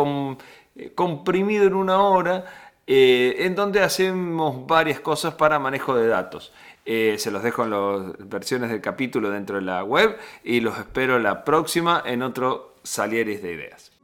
eh, comprimido en una hora, eh, en donde hacemos varias cosas para manejo de datos. se los dejo en las versiones del capítulo dentro de la web y los espero la próxima en otro Salieres de Ideas.